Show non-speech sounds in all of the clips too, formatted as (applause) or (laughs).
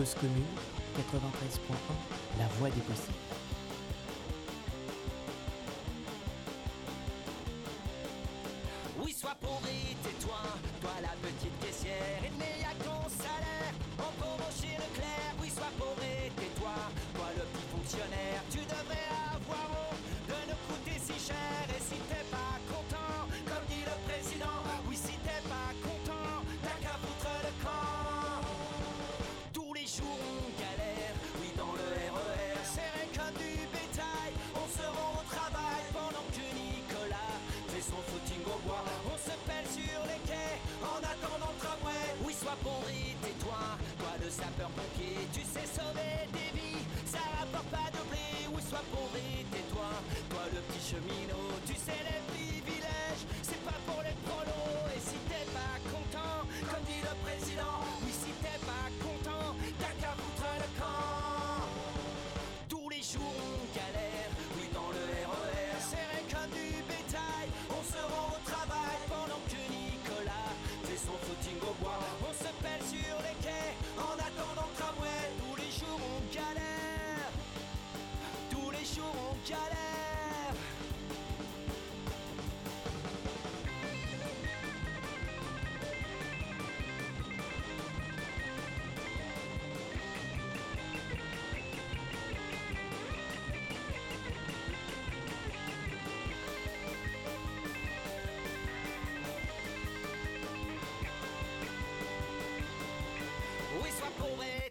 Cause commune, 93.1, la voix des possibles. Oui, sois pauvre et tais-toi, toi la petite caissière, et mais à ton salaire, on pauvre chez Leclerc. Oui, sois pauvre et tais-toi, toi le petit fonctionnaire, tu devrais sois et tais-toi, toi le sapeur-pompier, tu sais sauver des vies, ça rapporte pas de blé. Oui, sois et tais-toi, toi le petit cheminot, tu sais les privilèges, c'est pas pour les prolos. Et si t'es pas content, comme dit le président, oui, si t'es pas content, t'as qu'à jours on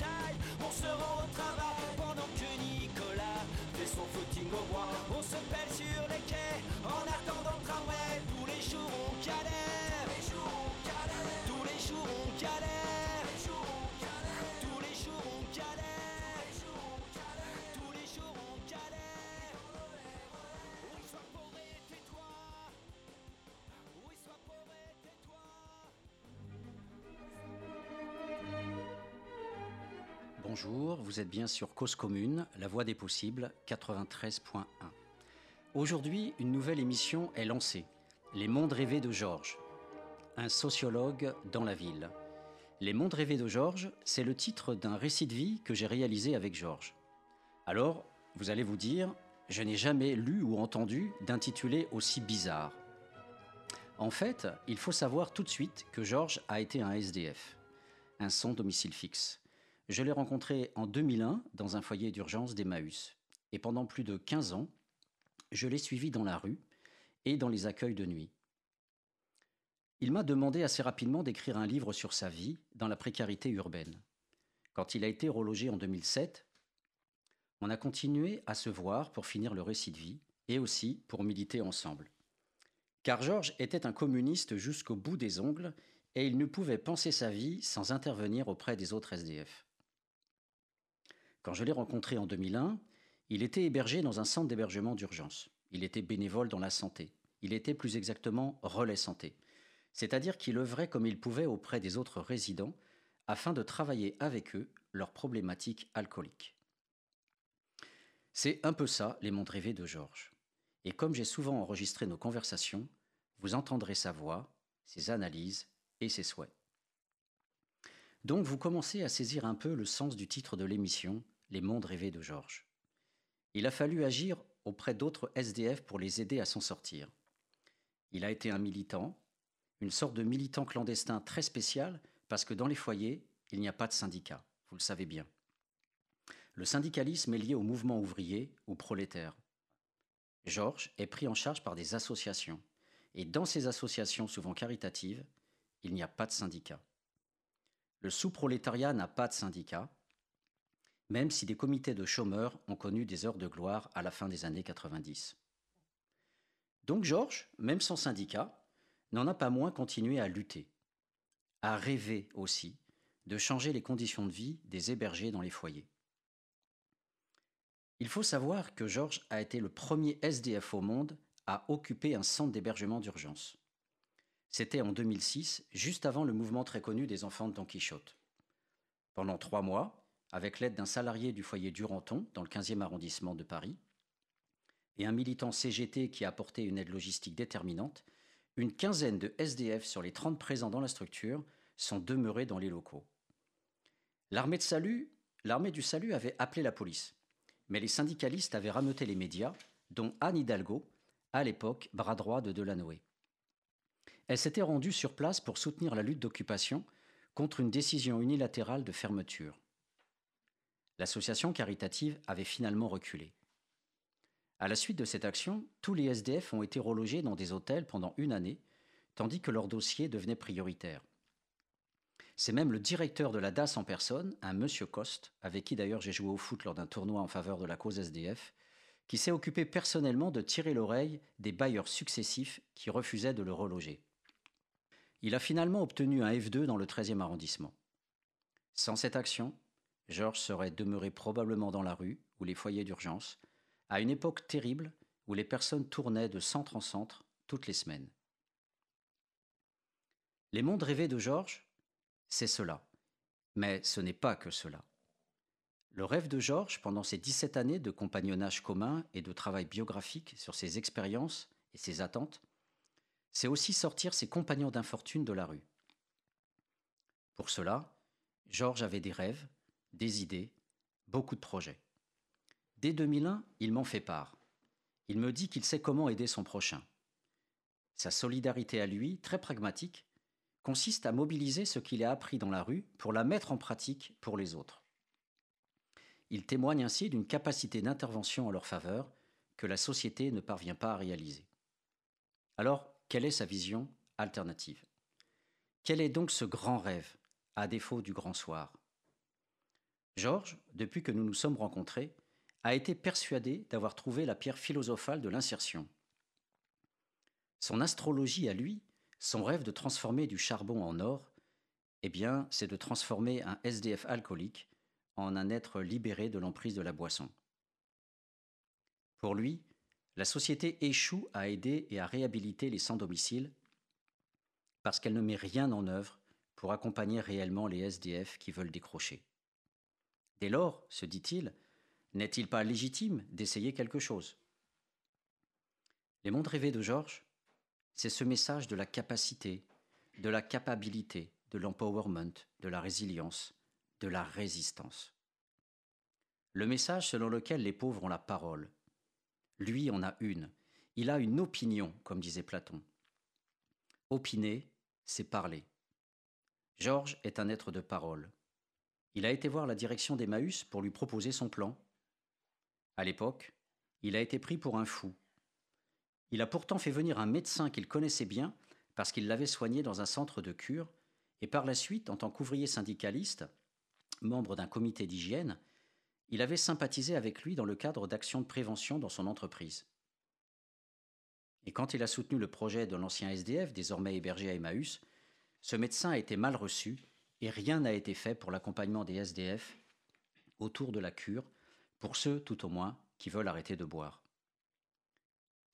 du Bonjour, vous êtes bien sur Cause Commune, la voix des possibles, 93.1. Aujourd'hui, une nouvelle émission est lancée, Les mondes rêvés de Georges, un sociologue dans la ville. Les mondes rêvés de Georges, c'est le titre d'un récit de vie que j'ai réalisé avec Georges. Alors, vous allez vous dire, je n'ai jamais lu ou entendu d'intitulé aussi bizarre. En fait, il faut savoir tout de suite que Georges a été un SDF, un sans domicile fixe. Je l'ai rencontré en 2001 dans un foyer d'urgence d'Emmaüs. Et pendant plus de 15 ans, je l'ai suivi dans la rue et dans les accueils de nuit. Il m'a demandé assez rapidement d'écrire un livre sur sa vie dans la précarité urbaine. Quand il a été relogé en 2007, on a continué à se voir pour finir le récit de vie et aussi pour militer ensemble. Car Georges était un communiste jusqu'au bout des ongles et il ne pouvait penser sa vie sans intervenir auprès des autres SDF. Quand je l'ai rencontré en 2001, il était hébergé dans un centre d'hébergement d'urgence. Il était bénévole dans la santé. Il était plus exactement relais santé. C'est-à-dire qu'il œuvrait comme il pouvait auprès des autres résidents afin de travailler avec eux leurs problématiques alcooliques. C'est un peu ça les mondes rêvés de Georges. Et comme j'ai souvent enregistré nos conversations, vous entendrez sa voix, ses analyses et ses souhaits. Donc vous commencez à saisir un peu le sens du titre de l'émission, Les mondes rêvés de Georges. Il a fallu agir auprès d'autres SDF pour les aider à s'en sortir. Il a été un militant, une sorte de militant clandestin très spécial, parce que dans les foyers, il n'y a pas de syndicat, vous le savez bien. Le syndicalisme est lié au mouvement ouvrier ou prolétaire. Georges est pris en charge par des associations, et dans ces associations souvent caritatives, il n'y a pas de syndicat. Le sous-prolétariat n'a pas de syndicat, même si des comités de chômeurs ont connu des heures de gloire à la fin des années 90. Donc Georges, même sans syndicat, n'en a pas moins continué à lutter, à rêver aussi de changer les conditions de vie des hébergés dans les foyers. Il faut savoir que Georges a été le premier SDF au monde à occuper un centre d'hébergement d'urgence. C'était en 2006, juste avant le mouvement très connu des enfants de Don Quichotte. Pendant trois mois, avec l'aide d'un salarié du foyer Duranton, dans le 15e arrondissement de Paris, et un militant CGT qui a apporté une aide logistique déterminante, une quinzaine de SDF sur les 30 présents dans la structure sont demeurés dans les locaux. L'armée du salut avait appelé la police, mais les syndicalistes avaient rameuté les médias, dont Anne Hidalgo, à l'époque bras droit de Delanoë. Elle s'était rendue sur place pour soutenir la lutte d'occupation contre une décision unilatérale de fermeture. L'association caritative avait finalement reculé. À la suite de cette action, tous les SDF ont été relogés dans des hôtels pendant une année, tandis que leur dossier devenait prioritaire. C'est même le directeur de la DAS en personne, un monsieur Coste, avec qui d'ailleurs j'ai joué au foot lors d'un tournoi en faveur de la cause SDF, qui s'est occupé personnellement de tirer l'oreille des bailleurs successifs qui refusaient de le reloger. Il a finalement obtenu un F2 dans le 13e arrondissement. Sans cette action, Georges serait demeuré probablement dans la rue ou les foyers d'urgence, à une époque terrible où les personnes tournaient de centre en centre toutes les semaines. Les mondes rêvés de Georges, c'est cela. Mais ce n'est pas que cela. Le rêve de Georges, pendant ces 17 années de compagnonnage commun et de travail biographique sur ses expériences et ses attentes, c'est aussi sortir ses compagnons d'infortune de la rue. Pour cela, Georges avait des rêves, des idées, beaucoup de projets. Dès 2001, il m'en fait part. Il me dit qu'il sait comment aider son prochain. Sa solidarité à lui, très pragmatique, consiste à mobiliser ce qu'il a appris dans la rue pour la mettre en pratique pour les autres. Il témoigne ainsi d'une capacité d'intervention en leur faveur que la société ne parvient pas à réaliser. Alors, quelle est sa vision alternative? Quel est donc ce grand rêve, à défaut du grand soir? Georges, depuis que nous nous sommes rencontrés, a été persuadé d'avoir trouvé la pierre philosophale de l'insertion. Son astrologie à lui, son rêve de transformer du charbon en or, eh bien, c'est de transformer un SDF alcoolique en un être libéré de l'emprise de la boisson. Pour lui, la société échoue à aider et à réhabiliter les sans-domicile parce qu'elle ne met rien en œuvre pour accompagner réellement les SDF qui veulent décrocher. Dès lors, se dit-il, n'est-il pas légitime d'essayer quelque chose? Les mondes rêvés de Georges, c'est ce message de la capacité, de la capacité, de l'empowerment, de la résilience, de la résistance. Le message selon lequel les pauvres ont la parole. Lui en a une. Il a une opinion, comme disait Platon. Opiner, c'est parler. Georges est un être de parole. Il a été voir la direction d'Emmaüs pour lui proposer son plan. À l'époque, il a été pris pour un fou. Il a pourtant fait venir un médecin qu'il connaissait bien parce qu'il l'avait soigné dans un centre de cure, et par la suite, en tant qu'ouvrier syndicaliste, membre d'un comité d'hygiène, il avait sympathisé avec lui dans le cadre d'actions de prévention dans son entreprise. Et quand il a soutenu le projet de l'ancien SDF, désormais hébergé à Emmaüs, ce médecin a été mal reçu et rien n'a été fait pour l'accompagnement des SDF autour de la cure pour ceux tout au moins qui veulent arrêter de boire.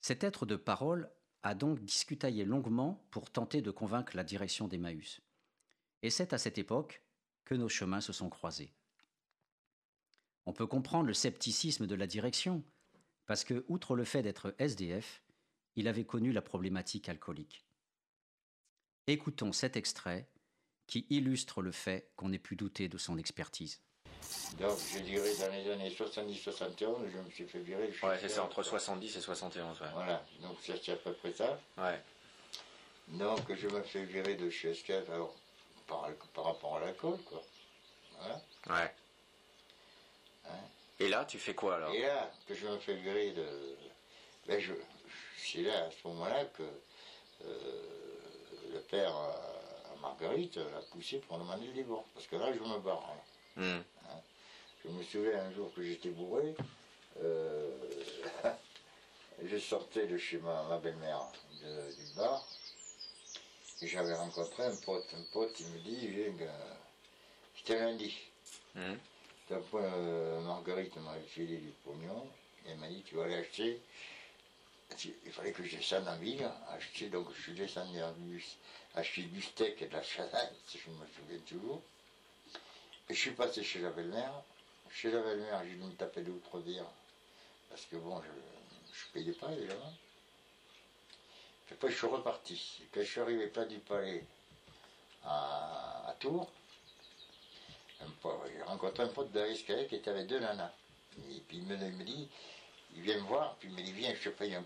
Cet être de parole a donc discutaillé longuement pour tenter de convaincre la direction d'Emmaüs. Et c'est à cette époque que nos chemins se sont croisés. On peut comprendre le scepticisme de la direction, parce que, outre le fait d'être SDF, il avait connu la problématique alcoolique. Écoutons cet extrait qui illustre le fait qu'on ait pu douter de son expertise. Donc, je dirais dans les années 70-71, je me suis fait virer. Ouais, c'est ça, entre 70 et 71. Ouais. Voilà, donc c'est à peu près ça. Ouais. Donc, je me fais virer de chez SKF, alors, par, par rapport à l'alcool, quoi. Voilà. Ouais. Hein. Et là, tu fais quoi alors? Et là, que je me fais virer de. Ben, je, c'est là, à ce moment-là, que euh, le père euh, Marguerite l'a poussé pour demander le divorce. Parce que là, je me barre. hein. Hmm. Je me souviens un jour que j'étais bourré, euh, (laughs) je sortais de chez ma, ma belle-mère du bar, j'avais rencontré un pote. Un pote, il me dit, c'était lundi. Mmh. Euh, Marguerite m'a filé du pognon. Et elle m'a dit, tu vas aller acheter. Il fallait que je descende en ville, acheter. Donc je suis descendu en bus, acheter du steak et de la salade, si je me souviens toujours. Et je suis passé chez la belle-mère. Chez la belle-mère, j'ai dû me taper deux ou trois. Parce que bon, je ne payais pas évidemment. Après, je suis reparti. Quand je suis arrivé près du palais à, Tours, j'ai rencontré un pote de l'escalier qui était avec deux nanas. Et puis il me, dit, il vient me voir, puis il me dit, viens, je te paye un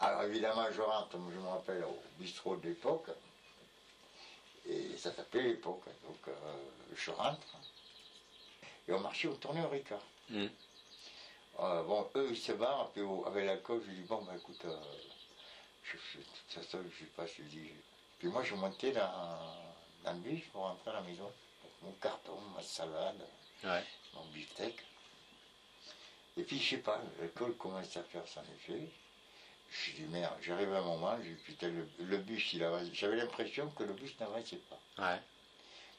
Alors évidemment, je rentre, je me rappelle, au bistrot de l'époque. Et ça s'appelait l'époque. Donc euh, je rentre. Et on marchait, on tournait au Ricard. Mm. Euh, bon, eux, ils se barrent, puis avec l'alcool, je dis, bon, bah écoute, euh, je, je, de toute façon, je sais pas, je dis. Puis moi, je montais dans, dans le bus pour rentrer à la maison. Mon carton, ma salade, mon beefsteak. Et puis, je sais pas, l'alcool commence à faire son effet. Je dis, merde, j'arrive à un moment, je putain, le, bus, il. J'avais l'impression que le bus n'avançait pas.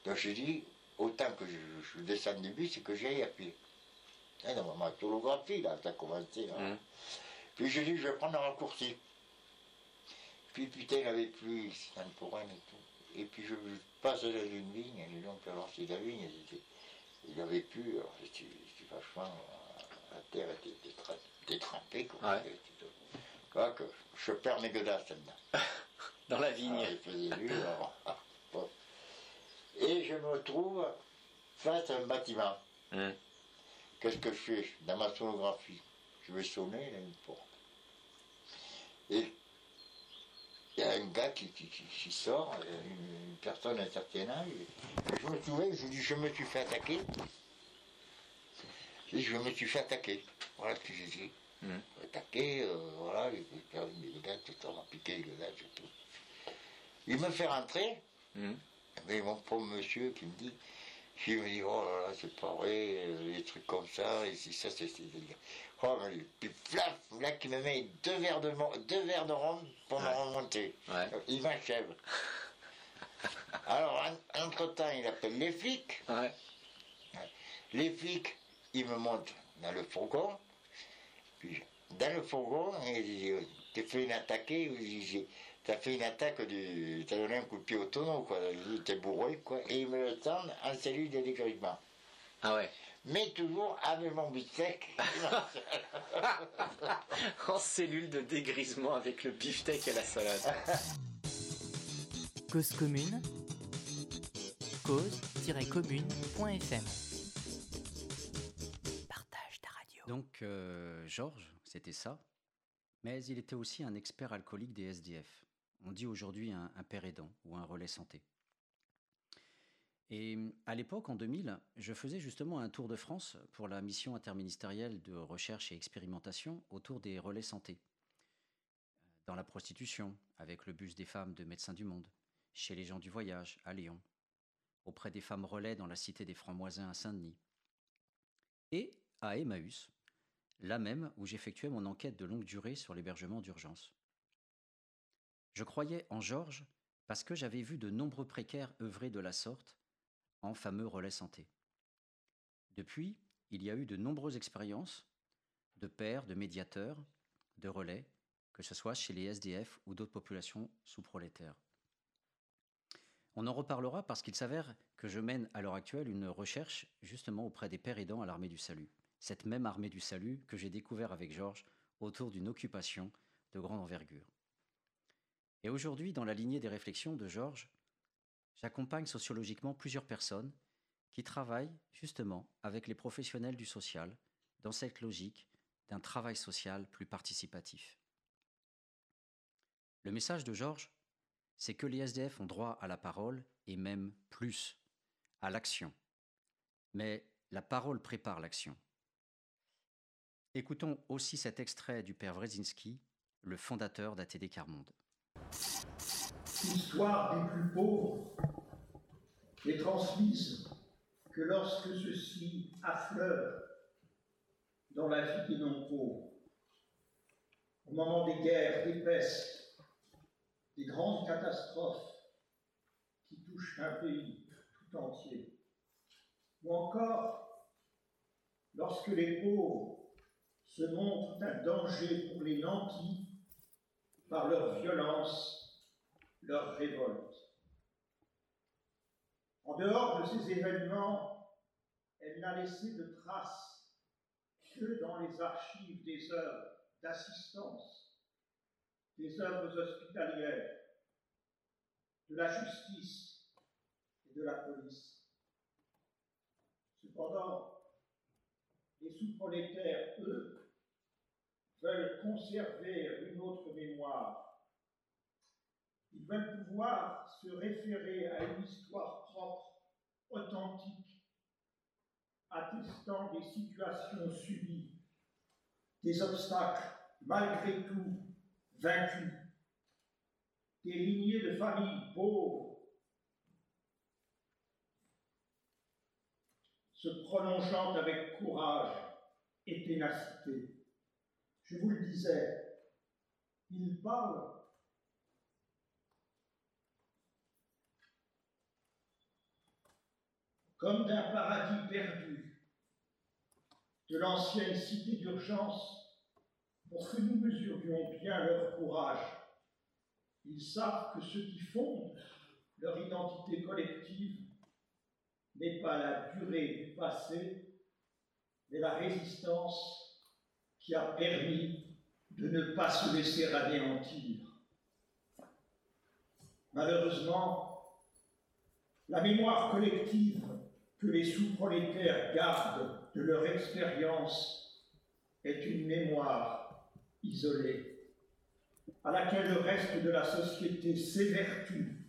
Donc, je dis, autant que je, je descends du bus, c'est que j'aille à pied. Hein, dans ma tolographie, là, ça a commencé. Mmh. Puis je dis, je vais prendre un raccourci. Puis putain, il avait plus, c'était pour et tout. Et puis je, passe dans une vigne, et donc alors c'est la vigne, il avait plus, alors c'était vachement, la terre était détrempée, quoi. Ouais. Que je perds mes godasses là-dedans. (laughs) dans la vigne. Ah, et (laughs) je me retrouve face à un bâtiment. Mmh. Qu'est-ce que je fais? Dans ma sonographie, je vais sonner, il y a une porte. Et il y a un gars qui, sort, une, personne à un certain âge. Je me souviens, je dis, je me suis fait attaquer. Je dis, je me suis fait attaquer. Voilà ce que j'ai dit. Mmh. Attaqué, euh, voilà, les, gars, tout ça m'a piqué le gars, tout. Il me fait rentrer. Mmh. Mais mon pauvre monsieur qui me dit, il me dit, oh là là, c'est pas vrai, euh, des trucs comme ça, et si ça, c'est délire. Oh, mais puis flaf, là, qui me met deux verres de, deux verres de rhum pour me remonter. Il m'achève. (laughs) Alors, entre-temps, il appelle les flics. Les flics, ils me montent dans le fourgon. Dans le fourgon, t'es fait une attaque, t'as fait une attaque du. T'as donné un coup de pied au tonneau, quoi. T'es bourré, quoi. Et ils me le tendent en cellule de dégrisement. Ah ouais mais toujours avec mon beefsteak. (laughs) (laughs) en cellule de dégrisement avec le beefsteak et la salade. (laughs) Cause commune, cause-commune.fm. Donc, euh, Georges, c'était ça. Mais il était aussi un expert alcoolique des SDF. On dit aujourd'hui un, un père aidant ou un relais santé. Et à l'époque, en 2000, je faisais justement un tour de France pour la mission interministérielle de recherche et expérimentation autour des relais santé. Dans la prostitution, avec le bus des femmes de Médecins du Monde, chez les gens du voyage, à Lyon, auprès des femmes relais dans la cité des Francs-Moisins à Saint-Denis, et à Emmaüs, là même où j'effectuais mon enquête de longue durée sur l'hébergement d'urgence. Je croyais en Georges parce que j'avais vu de nombreux précaires œuvrer de la sorte en fameux relais santé. Depuis, il y a eu de nombreuses expériences de pairs, de médiateurs, de relais, que ce soit chez les SDF ou d'autres populations sous-prolétaires. On en reparlera parce qu'il s'avère que je mène à l'heure actuelle une recherche justement auprès des pères aidants à l'armée du salut. Cette même armée du salut que j'ai découvert avec Georges autour d'une occupation de grande envergure. Et aujourd'hui, dans la lignée des réflexions de Georges, J'accompagne sociologiquement plusieurs personnes qui travaillent justement avec les professionnels du social dans cette logique d'un travail social plus participatif. Le message de Georges, c'est que les SDF ont droit à la parole et même plus, à l'action. Mais la parole prépare l'action. Écoutons aussi cet extrait du père Wrezinski, le fondateur d'ATD Carmonde l'histoire des plus pauvres n'est transmise que lorsque ceux-ci affleurent dans la vie des non-pauvres. Au moment des guerres, des pestes, des grandes catastrophes, qui touchent un pays tout entier. Ou encore, lorsque les pauvres se montrent un danger pour les nantis par leur violence, leur révolte. En dehors de ces événements, elle n'a laissé de traces que dans les archives des œuvres d'assistance, des œuvres hospitalières, de la justice et de la police. Cependant, les sous-prolétaires, eux, veulent conserver une autre mémoire. Ils veulent pouvoir se référer à une histoire propre, authentique, attestant des situations subies, des obstacles malgré tout vaincus, des lignées de familles pauvres se prolongeant avec courage et ténacité. Je vous le disais, il parle comme d'un paradis perdu, de l'ancienne cité d'urgence, pour que nous mesurions bien leur courage. Ils savent que ce qui fonde leur identité collective n'est pas la durée du passé, mais la résistance qui a permis de ne pas se laisser anéantir. Malheureusement, la mémoire collective que les sous-prolétaires gardent de leur expérience est une mémoire isolée, à laquelle le reste de la société s'évertue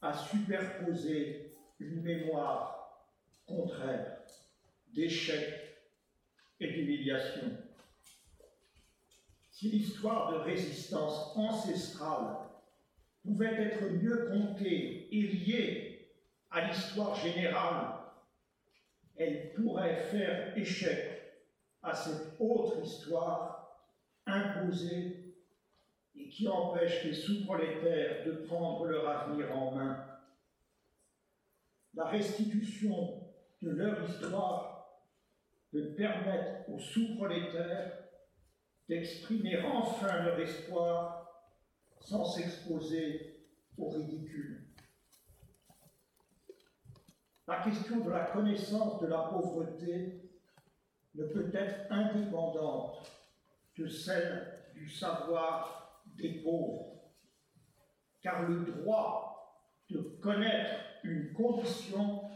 à superposer une mémoire contraire d'échec et d'humiliation. Si l'histoire de résistance ancestrale pouvait être mieux comptée et liée à l'histoire générale elle pourrait faire échec à cette autre histoire imposée et qui empêche les sous-prolétaires de prendre leur avenir en main. La restitution de leur histoire peut permettre aux sous-prolétaires d'exprimer enfin leur espoir sans s'exposer au ridicule. La question de la connaissance de la pauvreté ne peut être indépendante de celle du savoir des pauvres, car le droit de connaître une condition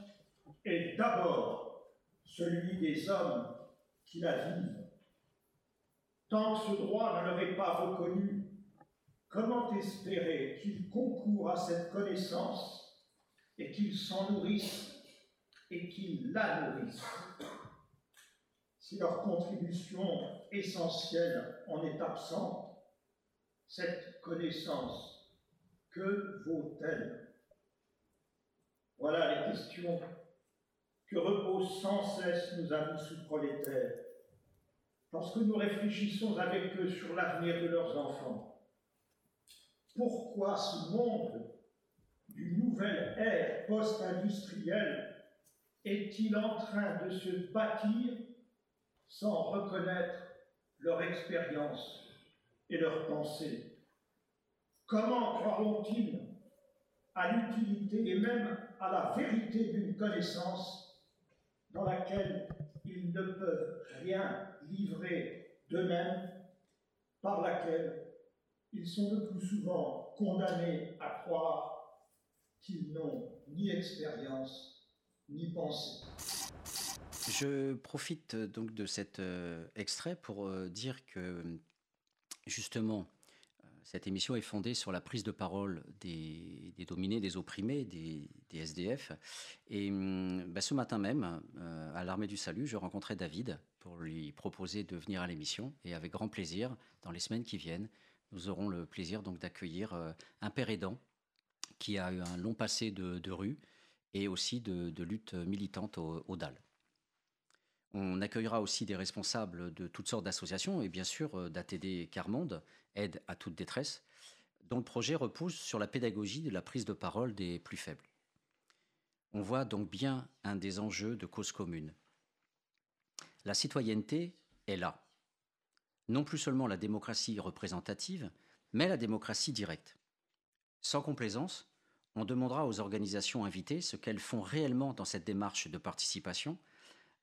est d'abord celui des hommes qui la vivent. Tant que ce droit ne leur est pas reconnu, comment espérer qu'ils concourent à cette connaissance et qu'ils s'en nourrissent et qu'ils la nourrissent. Si leur contribution essentielle en est absente, cette connaissance, que vaut-elle? Voilà les questions que reposent sans cesse nos amis sous-prolétaires lorsque nous réfléchissons avec eux sur l'avenir de leurs enfants. Pourquoi ce monde d'une nouvelle ère post-industrielle est-il en train de se bâtir sans reconnaître leur expérience et leur pensée Comment croiront-ils à l'utilité et même à la vérité d'une connaissance dans laquelle ils ne peuvent rien livrer d'eux-mêmes, par laquelle ils sont le plus souvent condamnés à croire qu'ils n'ont ni expérience je profite euh, donc de cet euh, extrait pour euh, dire que justement, cette émission est fondée sur la prise de parole des, dominés, des opprimés, des, SDF. Et hum, bah, ce matin même, à l'Armée du Salut, je rencontrais David pour lui proposer de venir à l'émission. Et avec grand plaisir, dans les semaines qui viennent, nous aurons le plaisir donc d'accueillir un père aidant qui a eu un long passé de rue, et aussi de, lutte militante au, DAL. On accueillera aussi des responsables de toutes sortes d'associations et bien sûr euh, d'ATD Carmonde, Aide à toute détresse, dont le projet repose sur la pédagogie de la prise de parole des plus faibles. On voit donc bien un des enjeux de cause commune. La citoyenneté est là. Non plus seulement la démocratie représentative, mais la démocratie directe. Sans complaisance, on demandera aux organisations invitées ce qu'elles font réellement dans cette démarche de participation,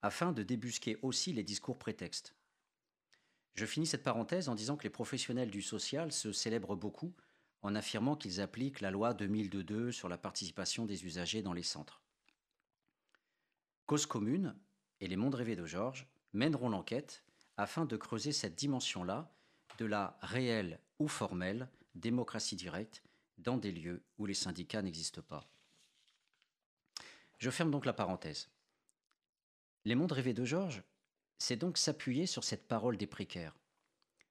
afin de débusquer aussi les discours prétextes. Je finis cette parenthèse en disant que les professionnels du social se célèbrent beaucoup en affirmant qu'ils appliquent la loi 2002 sur la participation des usagers dans les centres. Cause commune et les mondes rêvés de Georges mèneront l'enquête afin de creuser cette dimension-là de la réelle ou formelle démocratie directe dans des lieux où les syndicats n'existent pas. Je ferme donc la parenthèse. Les mondes rêvés de Georges, c'est donc s'appuyer sur cette parole des précaires,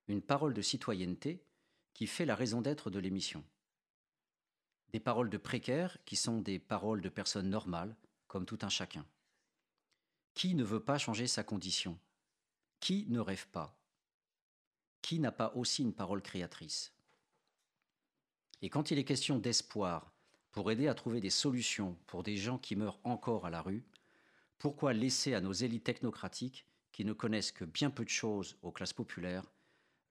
une parole de citoyenneté qui fait la raison d'être de l'émission. Des paroles de précaires qui sont des paroles de personnes normales, comme tout un chacun. Qui ne veut pas changer sa condition? Qui ne rêve pas? Qui n'a pas aussi une parole créatrice? Et quand il est question d'espoir pour aider à trouver des solutions pour des gens qui meurent encore à la rue, pourquoi laisser à nos élites technocratiques, qui ne connaissent que bien peu de choses aux classes populaires,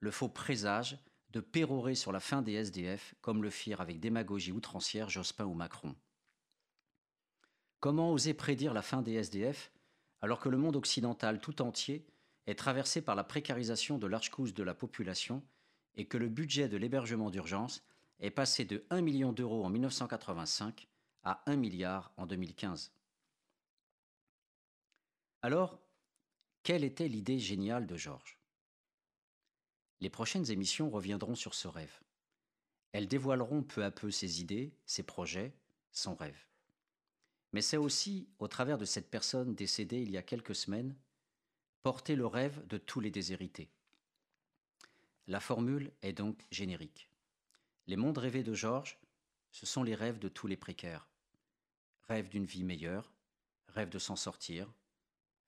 le faux présage de pérorer sur la fin des SDF comme le firent avec démagogie outrancière Jospin ou Macron? Comment oser prédire la fin des SDF alors que le monde occidental tout entier est traversé par la précarisation de large couche de la population et que le budget de l'hébergement d'urgence est passé de 1 million d'euros en 1985 à 1 milliard en 2015. Alors, quelle était l'idée géniale de Georges? Les prochaines émissions reviendront sur ce rêve. Elles dévoileront peu à peu ses idées, ses projets, son rêve. Mais c'est aussi, au travers de cette personne décédée il y a quelques semaines, porter le rêve de tous les déshérités. La formule est donc générique. Les mondes rêvés de Georges, ce sont les rêves de tous les précaires. Rêve d'une vie meilleure, rêve de s'en sortir,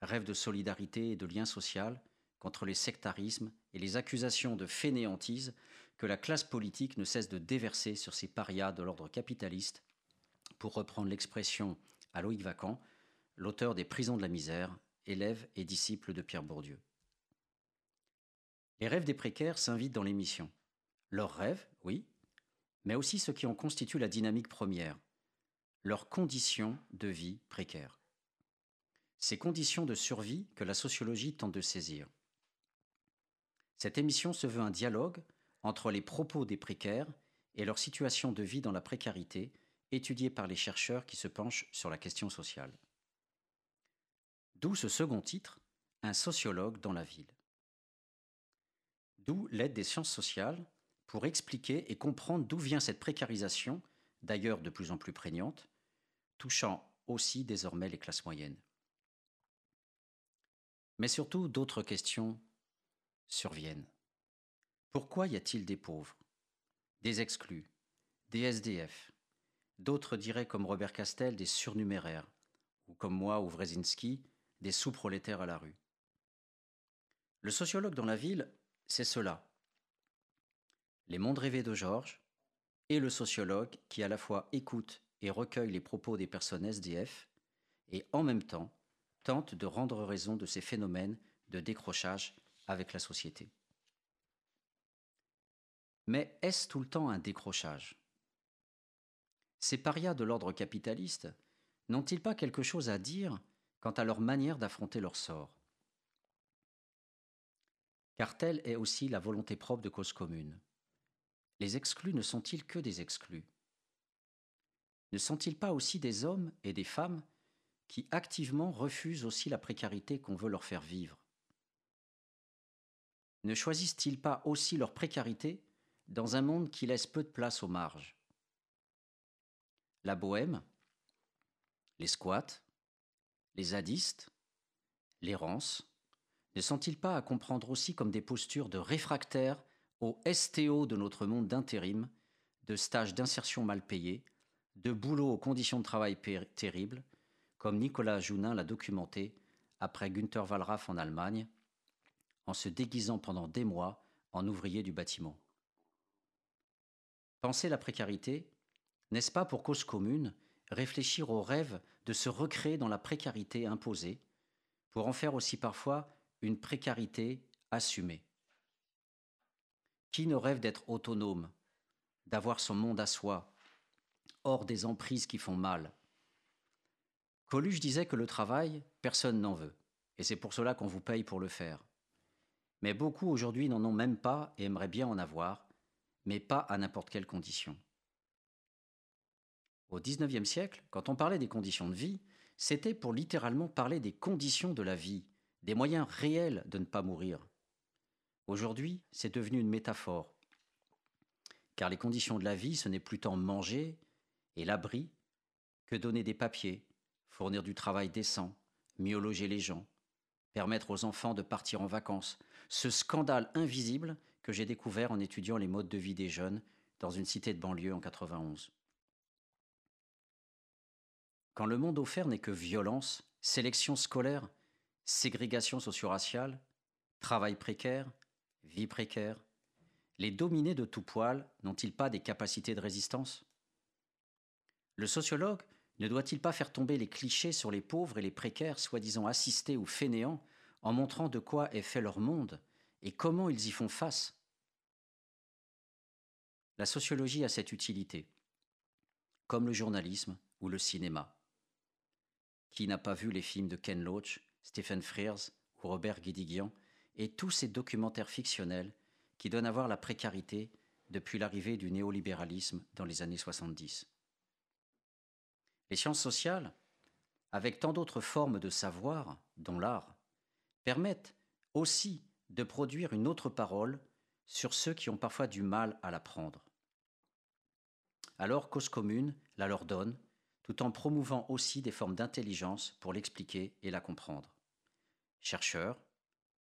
rêve de solidarité et de lien social contre les sectarismes et les accusations de fainéantise que la classe politique ne cesse de déverser sur ces parias de l'ordre capitaliste, pour reprendre l'expression à Loïc Vacan, l'auteur des Prisons de la misère, élève et disciple de Pierre Bourdieu. Les rêves des précaires s'invitent dans l'émission. Leurs rêves, oui, mais aussi ce qui en constitue la dynamique première, leurs conditions de vie précaires. Ces conditions de survie que la sociologie tente de saisir. Cette émission se veut un dialogue entre les propos des précaires et leur situation de vie dans la précarité, étudiée par les chercheurs qui se penchent sur la question sociale. D'où ce second titre, Un sociologue dans la ville. D'où l'aide des sciences sociales pour expliquer et comprendre d'où vient cette précarisation, d'ailleurs de plus en plus prégnante, touchant aussi désormais les classes moyennes. Mais surtout, d'autres questions surviennent. Pourquoi y a-t-il des pauvres, des exclus, des SDF, d'autres diraient comme Robert Castel des surnuméraires, ou comme moi ou Wrezinski, des sous-prolétaires à la rue. Le sociologue dans la ville, c'est cela, les mondes rêvés de Georges, et le sociologue qui à la fois écoute et recueille les propos des personnes SDF, et en même temps tente de rendre raison de ces phénomènes de décrochage avec la société. Mais est-ce tout le temps un décrochage? Ces parias de l'ordre capitaliste n'ont-ils pas quelque chose à dire quant à leur manière d'affronter leur sort? Car telle est aussi la volonté propre de cause commune. Les exclus ne sont-ils que des exclus? Ne sont-ils pas aussi des hommes et des femmes qui activement refusent aussi la précarité qu'on veut leur faire vivre. Ne choisissent-ils pas aussi leur précarité dans un monde qui laisse peu de place aux marges? La bohème, les squats, les zadistes, l'errance, ne sont-ils pas à comprendre aussi comme des postures de réfractaires au STO de notre monde d'intérim, de stages d'insertion mal payés, de boulot aux conditions de travail terribles, comme Nicolas Jounin l'a documenté après Günther Wallraff en Allemagne, en se déguisant pendant des mois en ouvrier du bâtiment. Penser la précarité, n'est-ce pas pour cause commune réfléchir au rêve de se recréer dans la précarité imposée, pour en faire aussi parfois une précarité assumée? Qui ne rêve d'être autonome, d'avoir son monde à soi, hors des emprises qui font mal? Coluche disait que le travail, personne n'en veut, et c'est pour cela qu'on vous paye pour le faire. Mais beaucoup aujourd'hui n'en ont même pas et aimeraient bien en avoir, mais pas à n'importe quelle condition. Au XIXe siècle, quand on parlait des conditions de vie, c'était pour littéralement parler des conditions de la vie, des moyens réels de ne pas mourir. Aujourd'hui, c'est devenu une métaphore. Car les conditions de la vie, ce n'est plus tant manger et l'abri que donner des papiers, fournir du travail décent, mieux loger les gens, permettre aux enfants de partir en vacances. Ce scandale invisible que j'ai découvert en étudiant les modes de vie des jeunes dans une cité de banlieue en 91. Quand le monde offert n'est que violence, sélection scolaire, ségrégation socio-raciale, travail précaire, vie précaire, les dominés de tout poil n'ont-ils pas des capacités de résistance? Le sociologue ne doit-il pas faire tomber les clichés sur les pauvres et les précaires soi-disant assistés ou fainéants en montrant de quoi est fait leur monde et comment ils y font face? La sociologie a cette utilité, comme le journalisme ou le cinéma. Qui n'a pas vu les films de Ken Loach, Stephen Frears ou Robert Guédiguian et tous ces documentaires fictionnels qui donnent à voir la précarité depuis l'arrivée du néolibéralisme dans les années 70. Les sciences sociales, avec tant d'autres formes de savoir, dont l'art, permettent aussi de produire une autre parole sur ceux qui ont parfois du mal à l'apprendre. Alors Cause commune la leur donne tout en promouvant aussi des formes d'intelligence pour l'expliquer et la comprendre. Chercheurs,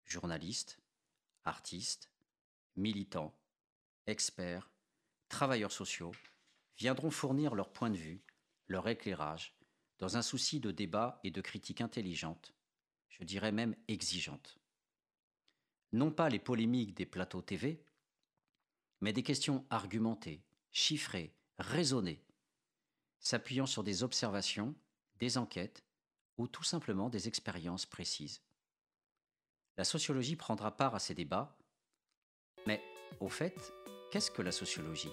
journalistes, artistes, militants, experts, travailleurs sociaux viendront fournir leur point de vue, leur éclairage, dans un souci de débat et de critique intelligente, je dirais même exigeante. Non pas les polémiques des plateaux TV, mais des questions argumentées, chiffrées, raisonnées, s'appuyant sur des observations, des enquêtes ou tout simplement des expériences précises. La sociologie prendra part à ces débats, mais au fait, qu'est-ce que la sociologie?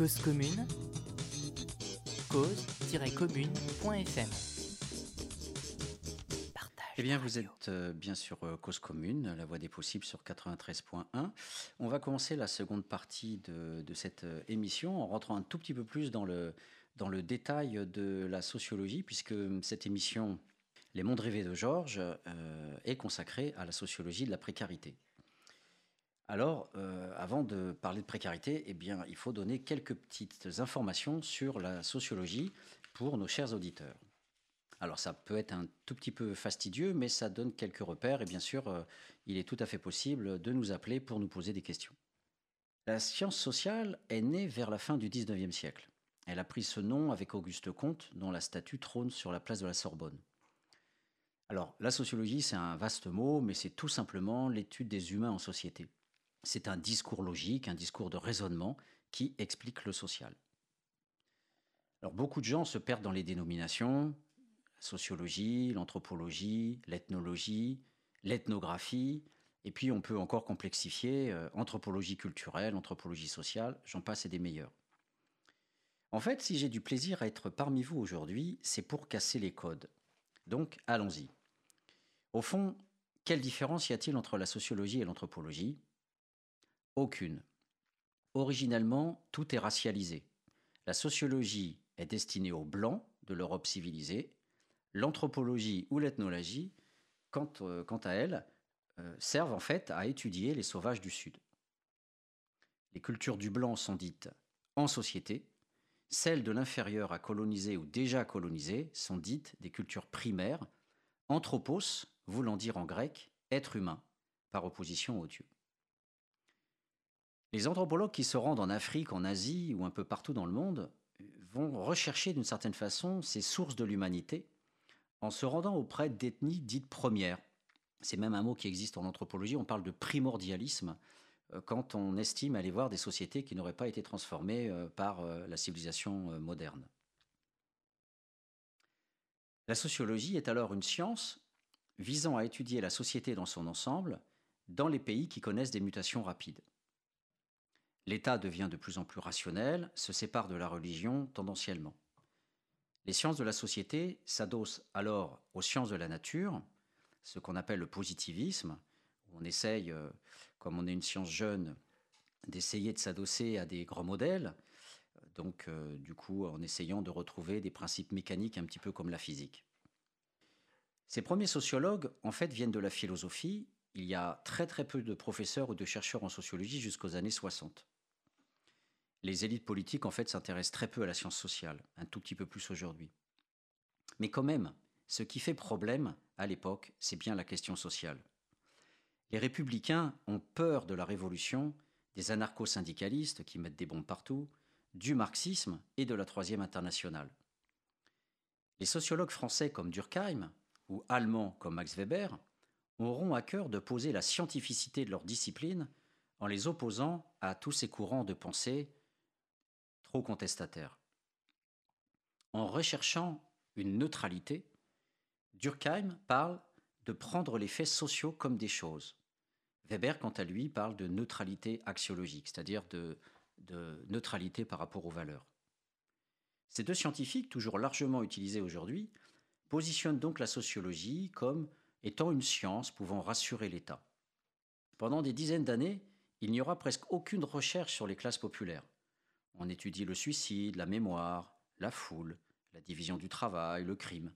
Cause commune, cause-commune.fm. Eh bien, vous êtes euh, bien sûr euh, Cause Commune, la voie des possibles sur 93.1. On va commencer la seconde partie de, de, cette euh, émission en rentrant un tout petit peu plus dans le, dans le détail de la sociologie, puisque cette émission, Les mondes rêvés de Georges, est consacrée à la sociologie de la précarité. Alors, euh, avant de parler de précarité, eh bien, il faut donner quelques petites informations sur la sociologie pour nos chers auditeurs. Alors, ça peut être un tout petit peu fastidieux, mais ça donne quelques repères et bien sûr, euh, il est tout à fait possible de nous appeler pour nous poser des questions. La science sociale est née vers la fin du 19e siècle. Elle a pris ce nom avec Auguste Comte, dont la statue trône sur la place de la Sorbonne. Alors, la sociologie, c'est un vaste mot, mais c'est tout simplement l'étude des humains en société. C'est un discours logique, un discours de raisonnement qui explique le social. Alors, beaucoup de gens se perdent dans les dénominations, la sociologie, l'anthropologie, l'ethnologie, l'ethnographie, et puis on peut encore complexifier euh, anthropologie culturelle, anthropologie sociale, j'en passe et des meilleurs. En fait, si j'ai du plaisir à être parmi vous aujourd'hui, c'est pour casser les codes. Donc, allons-y. Au fond, quelle différence y a-t-il entre la sociologie et l'anthropologie? Aucune. Originellement, tout est racialisé. La sociologie est destinée aux blancs de l'Europe civilisée. L'anthropologie ou l'ethnologie, quant, euh, à elles, euh, servent en fait à étudier les sauvages du Sud. Les cultures du blanc sont dites en société, celles de l'inférieur à coloniser ou déjà colonisé sont dites des cultures primaires, anthropos voulant dire en grec être humain, par opposition aux dieux. Les anthropologues qui se rendent en Afrique, en Asie ou un peu partout dans le monde vont rechercher d'une certaine façon ces sources de l'humanité en se rendant auprès d'ethnies dites premières. C'est même un mot qui existe en anthropologie, on parle de primordialisme, euh, quand on estime aller voir des sociétés qui n'auraient pas été transformées euh, par euh, la civilisation moderne. La sociologie est alors une science visant à étudier la société dans son ensemble dans les pays qui connaissent des mutations rapides. L'État devient de plus en plus rationnel, se sépare de la religion tendanciellement. Les sciences de la société s'adossent alors aux sciences de la nature, ce qu'on appelle le positivisme, on essaye comme on est une science jeune, d'essayer de s'adosser à des grands modèles, donc euh, du coup en essayant de retrouver des principes mécaniques un petit peu comme la physique. Ces premiers sociologues, en fait, viennent de la philosophie. Il y a très très peu de professeurs ou de chercheurs en sociologie jusqu'aux années 60. Les élites politiques, en fait, s'intéressent très peu à la science sociale, un tout petit peu plus aujourd'hui. Mais quand même, ce qui fait problème à l'époque, c'est bien la question sociale. Les républicains ont peur de la révolution, des anarcho-syndicalistes qui mettent des bombes partout, du marxisme et de la Troisième Internationale. Les sociologues français comme Durkheim ou allemands comme Max Weber auront à cœur de poser la scientificité de leur discipline en les opposant à tous ces courants de pensée trop. En recherchant une neutralité, Durkheim parle de prendre les faits sociaux comme des choses. Weber, quant à lui, parle de neutralité axiologique, c'est-à-dire de, neutralité par rapport aux valeurs. Ces deux scientifiques, toujours largement utilisés aujourd'hui, positionnent donc la sociologie comme étant une science pouvant rassurer l'État. Pendant des dizaines d'années, il n'y aura presque aucune recherche sur les classes populaires. On étudie le suicide, la mémoire, la foule, la division du travail, le crime.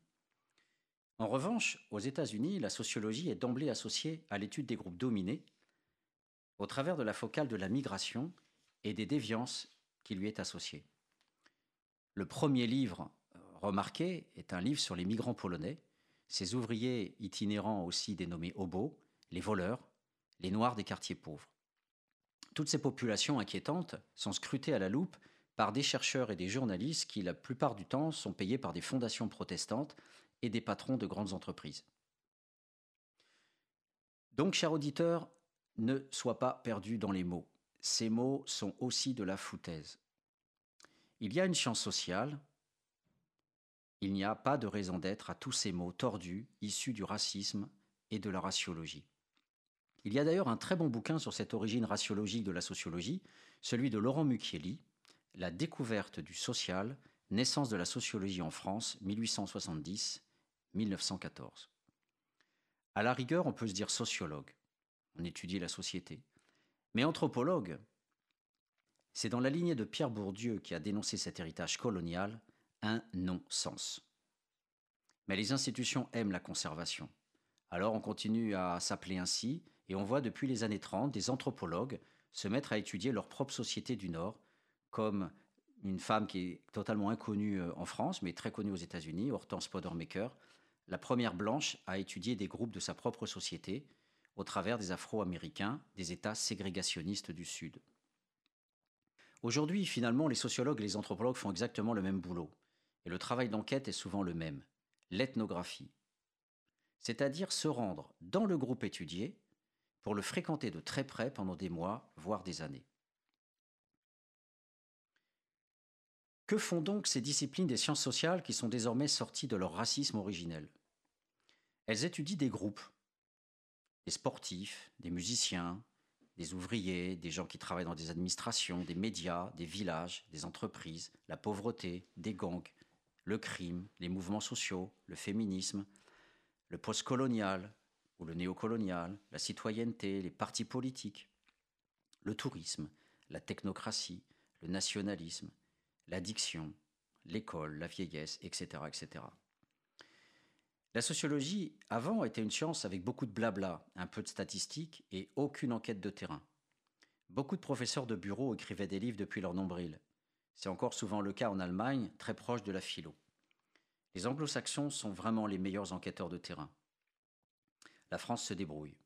En revanche, aux États-Unis, la sociologie est d'emblée associée à l'étude des groupes dominés au travers de la focale de la migration et des déviances qui lui est associée. Le premier livre euh, remarqué est un livre sur les migrants polonais, ces ouvriers itinérants aussi dénommés hobos, les voleurs, les noirs des quartiers pauvres. Toutes ces populations inquiétantes sont scrutées à la loupe par des chercheurs et des journalistes qui, la plupart du temps, sont payés par des fondations protestantes et des patrons de grandes entreprises. Donc, cher auditeur, ne sois pas perdu dans les mots. Ces mots sont aussi de la foutaise. Il y a une science sociale, il n'y a pas de raison d'être à tous ces mots tordus issus du racisme et de la raciologie. Il y a d'ailleurs un très bon bouquin sur cette origine raciologique de la sociologie, celui de Laurent Mucchielli, La découverte du social, naissance de la sociologie en France, 1870-1914. À la rigueur, on peut se dire sociologue. On étudie la société. Mais anthropologue, c'est dans la lignée de Pierre Bourdieu qui a dénoncé cet héritage colonial, un non-sens. Mais les institutions aiment la conservation. Alors on continue à s'appeler ainsi, et on voit depuis les années 30 des anthropologues se mettre à étudier leur propre société du Nord, comme une femme qui est totalement inconnue euh, en France, mais très connue aux États-Unis, Hortense Podermaker, la première blanche à étudier des groupes de sa propre société au travers des Afro-Américains des États ségrégationnistes du Sud. Aujourd'hui, finalement, les sociologues et les anthropologues font exactement le même boulot, et le travail d'enquête est souvent le même, l'ethnographie, c'est-à-dire se rendre dans le groupe étudié pour le fréquenter de très près pendant des mois, voire des années. Que font donc ces disciplines des sciences sociales qui sont désormais sorties de leur racisme originel? Elles étudient des groupes, des sportifs, des musiciens, des ouvriers, des gens qui travaillent dans des administrations, des médias, des villages, des entreprises, la pauvreté, des gangs, le crime, les mouvements sociaux, le féminisme, le postcolonial le néocolonial, la citoyenneté, les partis politiques, le tourisme, la technocratie, le nationalisme, l'addiction, l'école, la vieillesse, etc., etc. La sociologie, avant, était une science avec beaucoup de blabla, un peu de statistiques et aucune enquête de terrain. Beaucoup de professeurs de bureau écrivaient des livres depuis leur nombril. C'est encore souvent le cas en Allemagne, très proche de la philo. Les anglo-saxons sont vraiment les meilleurs enquêteurs de terrain. La France se débrouille.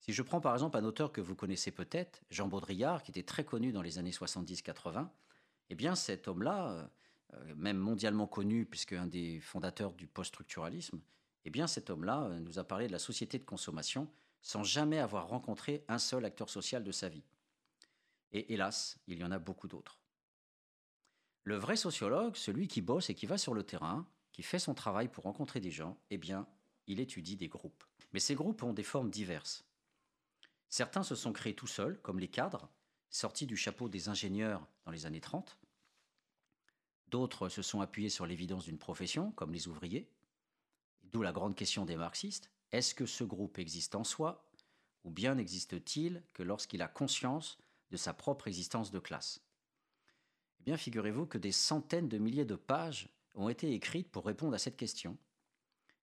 Si je prends par exemple un auteur que vous connaissez peut-être, Jean Baudrillard, qui était très connu dans les années 70-80, eh bien cet homme-là, euh, même mondialement connu, puisque un des fondateurs du post-structuralisme, eh bien cet homme-là euh, nous a parlé de la société de consommation sans jamais avoir rencontré un seul acteur social de sa vie. Et hélas, il y en a beaucoup d'autres. Le vrai sociologue, celui qui bosse et qui va sur le terrain, qui fait son travail pour rencontrer des gens, eh bien, il étudie des groupes. Mais ces groupes ont des formes diverses. Certains se sont créés tout seuls, comme les cadres, sortis du chapeau des ingénieurs dans les années 30. D'autres se sont appuyés sur l'évidence d'une profession, comme les ouvriers. D'où la grande question des marxistes. Est-ce que ce groupe existe en soi, ou bien n'existe-t-il que lorsqu'il a conscience de sa propre existence de classe? Eh bien, figurez-vous que des centaines de milliers de pages ont été écrites pour répondre à cette question,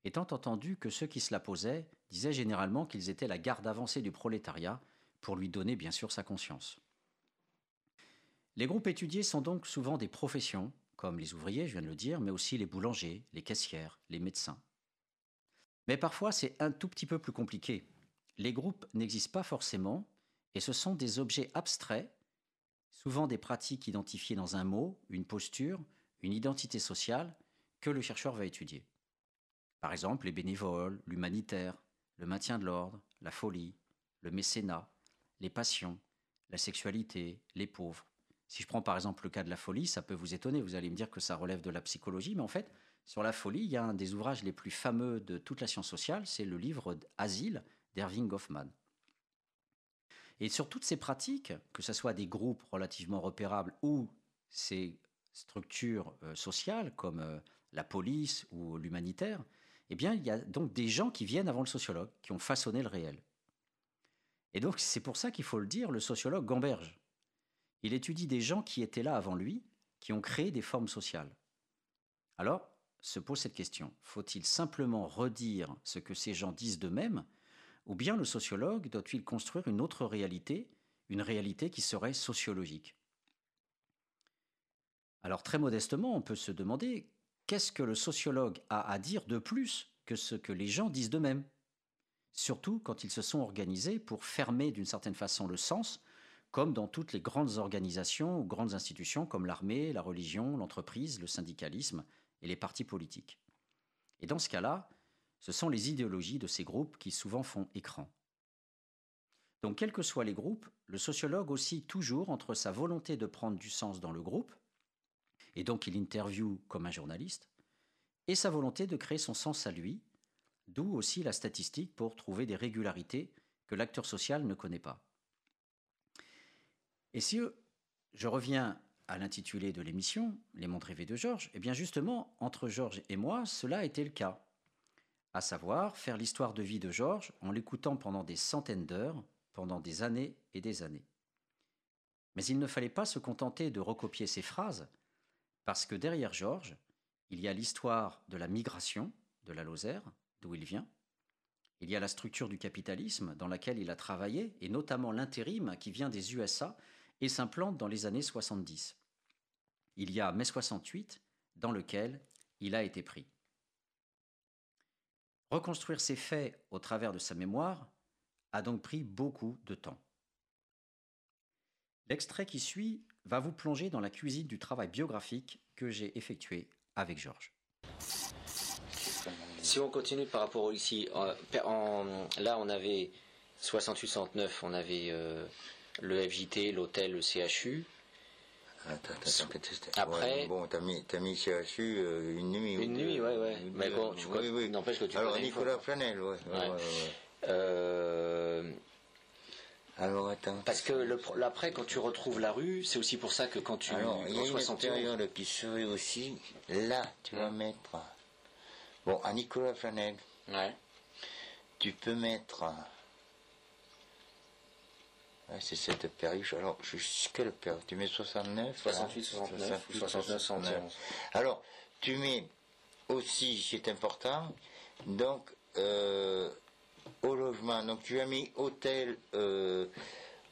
étant entendu que ceux qui se la posaient disaient généralement qu'ils étaient la garde avancée du prolétariat pour lui donner bien sûr sa conscience. Les groupes étudiés sont donc souvent des professions comme les ouvriers, je viens de le dire, mais aussi les boulangers, les caissières, les médecins. Mais parfois, c'est un tout petit peu plus compliqué. Les groupes n'existent pas forcément, et ce sont des objets abstraits, souvent des pratiques identifiées dans un mot, une posture, une identité sociale, que le chercheur va étudier. Par exemple, les bénévoles, l'humanitaire, le maintien de l'ordre, la folie, le mécénat, les passions, la sexualité, les pauvres, si je prends par exemple le cas de la folie, ça peut vous étonner, vous allez me dire que ça relève de la psychologie, mais en fait, sur la folie, il y a un des ouvrages les plus fameux de toute la science sociale, c'est le livre Asile d'Erving Goffman. Et sur toutes ces pratiques, que ce soit des groupes relativement repérables ou ces structures euh, sociales comme euh, la police ou l'humanitaire, eh bien, il y a donc des gens qui viennent avant le sociologue, qui ont façonné le réel. Et donc, c'est pour ça qu'il faut le dire, le sociologue gamberge. Il étudie des gens qui étaient là avant lui, qui ont créé des formes sociales. Alors, se pose cette question. Faut-il simplement redire ce que ces gens disent d'eux-mêmes, ou bien le sociologue doit-il construire une autre réalité, une réalité qui serait sociologique? Alors très modestement, on peut se demander qu'est-ce que le sociologue a à dire de plus que ce que les gens disent d'eux-mêmes? Surtout quand ils se sont organisés pour fermer d'une certaine façon le sens comme dans toutes les grandes organisations ou grandes institutions comme l'armée, la religion, l'entreprise, le syndicalisme et les partis politiques. Et dans ce cas-là, ce sont les idéologies de ces groupes qui souvent font écran. Donc quels que soient les groupes, le sociologue oscille toujours entre sa volonté de prendre du sens dans le groupe, et donc il interviewe comme un journaliste, et sa volonté de créer son sens à lui, d'où aussi la statistique pour trouver des régularités que l'acteur social ne connaît pas. Et si je reviens à l'intitulé de l'émission, Les mondes rêvés de Georges, eh bien justement, entre Georges et moi, cela était le cas. À savoir, faire l'histoire de vie de Georges en l'écoutant pendant des centaines d'heures, pendant des années et des années. Mais il ne fallait pas se contenter de recopier ses phrases, parce que derrière Georges, il y a l'histoire de la migration de la Lozère, d'où il vient. Il y a la structure du capitalisme dans laquelle il a travaillé, et notamment l'intérim qui vient des USA et s'implante dans les années 70. Il y a mai 68, dans lequel il a été pris. Reconstruire ces faits au travers de sa mémoire a donc pris beaucoup de temps. L'extrait qui suit va vous plonger dans la cuisine du travail biographique que j'ai effectué avec Georges. Si on continue par rapport au ici, en, là on avait 68-69, on avait euh, le FJT, l'hôtel, le CHU. Attends, attends, Après, bon, t'as mis, as mis CHU euh, une nuit. Une nuit, ouais, ouais. Mais bon, tu oui, oui. n'empêche que tu. Alors Nicolas Flanel, ouais. ouais. ouais, ouais euh, alors attends. Parce que le, après, quand tu retrouves la rue, c'est aussi pour ça que quand tu. Alors, il y a une période qui serait aussi. Là, tu vas mettre. Bon, à Nicolas Flanel. Ouais. Tu peux mettre. Ouais, c'est cette période. Alors, quelle période Tu mets 69 68, 69, 69, 71. Alors, tu mets aussi, c'est important, donc, euh, au logement. Donc tu as mis hôtel euh,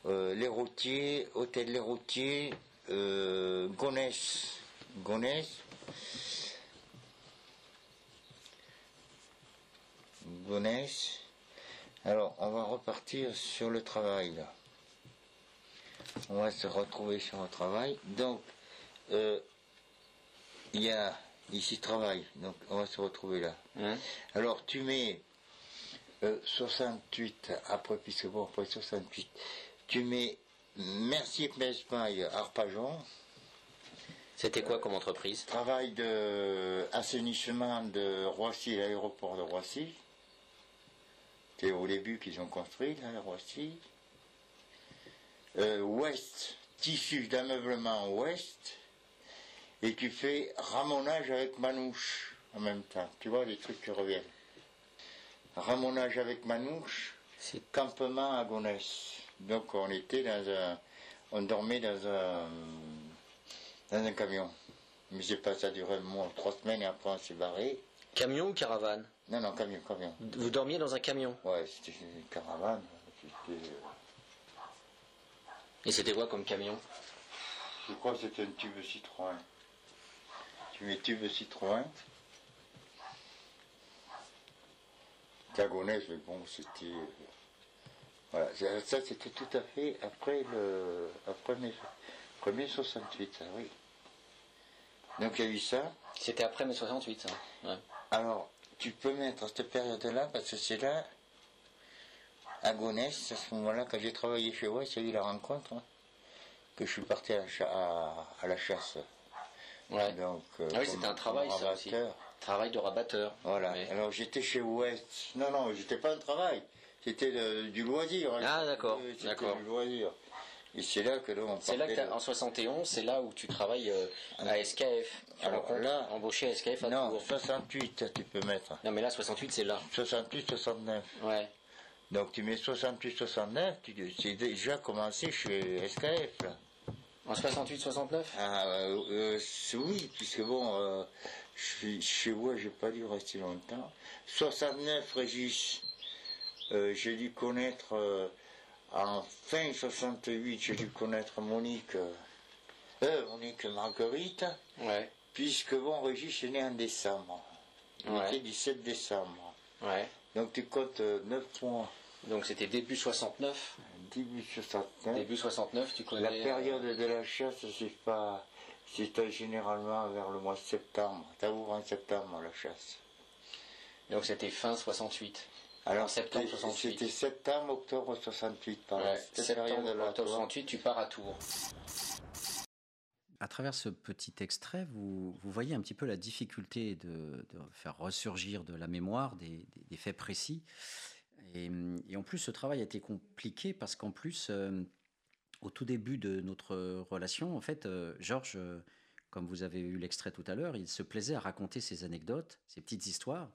euh, Les Routiers, hôtel Les Routiers, euh, Gonesse. Gonesse. Gonesse. Alors, on va repartir sur le travail là. On va se retrouver sur le travail. Donc, il y a ici travail. Donc, on va se retrouver là. Hein? Alors, tu mets 68, euh, après, puisque bon, après 68, tu mets Mercier Pesmaille Arpajon. C'était quoi comme entreprise? Travail de assainissement de Roissy, l'aéroport de Roissy. C'est au début qu'ils ont construit, là, Roissy. Euh, ouest, tissu d'ameublement ouest. Et tu fais ramonage avec manouche en même temps. Tu vois les trucs qui reviennent ramonage avec Manouche, c'est campement à Gonesse. Donc on était dans un, on dormait dans un, dans un camion. Mais j'ai pas ça duré mois, trois semaines et après on s'est barré. Camion ou caravane? Non, non, camion, camion. Vous dormiez dans un camion? Ouais, c'était une caravane. Et c'était quoi comme camion? Je crois que c'était un tube Citroën. Tu mets tube Citroën? Cagonais, mais bon, c'était. Voilà, ça c'était tout à fait après le. Après mai, mai 68, oui. Donc il y a eu ça. C'était après mai 68, ça. Ouais. Alors, tu peux mettre cette période-là, parce que c'est là, à Gonesse, à ce moment-là, quand j'ai travaillé chez moi, c'est eu la rencontre, hein, que je suis parti à la, à, la chasse. Ouais. Donc, euh, ah oui, c'était un travail, ça aussi. Travail de rabatteur. Voilà. Alors j'étais chez Ouest. Non, non, j'étais pas un travail. C'était du loisir. Ah d'accord. D'accord. Du loisir. Et c'est là que là, on C'est là que en 71, c'est là où tu travailles euh, à SKF. Alors là, embauché à SKF à Non, 68, tu peux mettre. Non, mais là, 68, c'est là. 68, 69. Ouais. Donc tu mets 68, 69, tu c'est déjà commencé chez SKF là. En 68, 69 Ah euh, euh, oui, puisque bon, chez moi, j'ai pas dû rester longtemps. 69, Régis, euh, j'ai dû connaître, euh, en fin 68, j'ai dû connaître Monique, euh, Monique Marguerite. Ouais. Puisque bon, Régis est né en décembre. Ouais. était 17 décembre. Ouais. Donc tu comptes 9 mois. Donc c'était début 69 Début 69. Début 69, tu connais. La période de la chasse, c'est pas. C'était généralement vers le mois de septembre. T'avoue en septembre la chasse. Donc c'était fin 68. Alors septembre 68. C'était septembre, octobre 68 par ouais, Septembre, octobre 68, tu pars à Tours. À travers ce petit extrait, vous, vous voyez un petit peu la difficulté de, de faire ressurgir de la mémoire des, des, faits précis. Et, en plus, ce travail a été compliqué parce qu'en plus, euh, au tout début de notre relation, en fait, Georges, comme vous avez eu l'extrait tout à l'heure, il se plaisait à raconter ses anecdotes, ses petites histoires.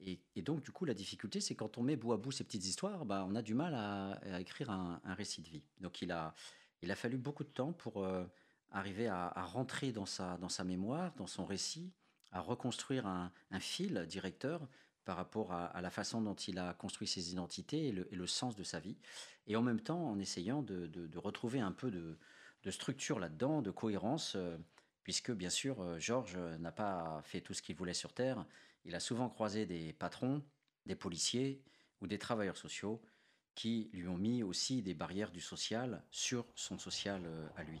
Et, donc, du coup, la difficulté, c'est quand on met bout à bout ces petites histoires, bah, on a du mal à, écrire un, récit de vie. Donc, il a, il a fallu beaucoup de temps pour arriver à, rentrer dans sa, dans sa mémoire, dans son récit, à reconstruire un, fil directeur par rapport à, la façon dont il a construit ses identités et le, sens de sa vie, et en même temps en essayant de, retrouver un peu de, structure là-dedans, de cohérence, euh, puisque bien sûr euh, Georges n'a pas fait tout ce qu'il voulait sur Terre, il a souvent croisé des patrons, des policiers ou des travailleurs sociaux qui lui ont mis aussi des barrières du social sur son social euh, à lui.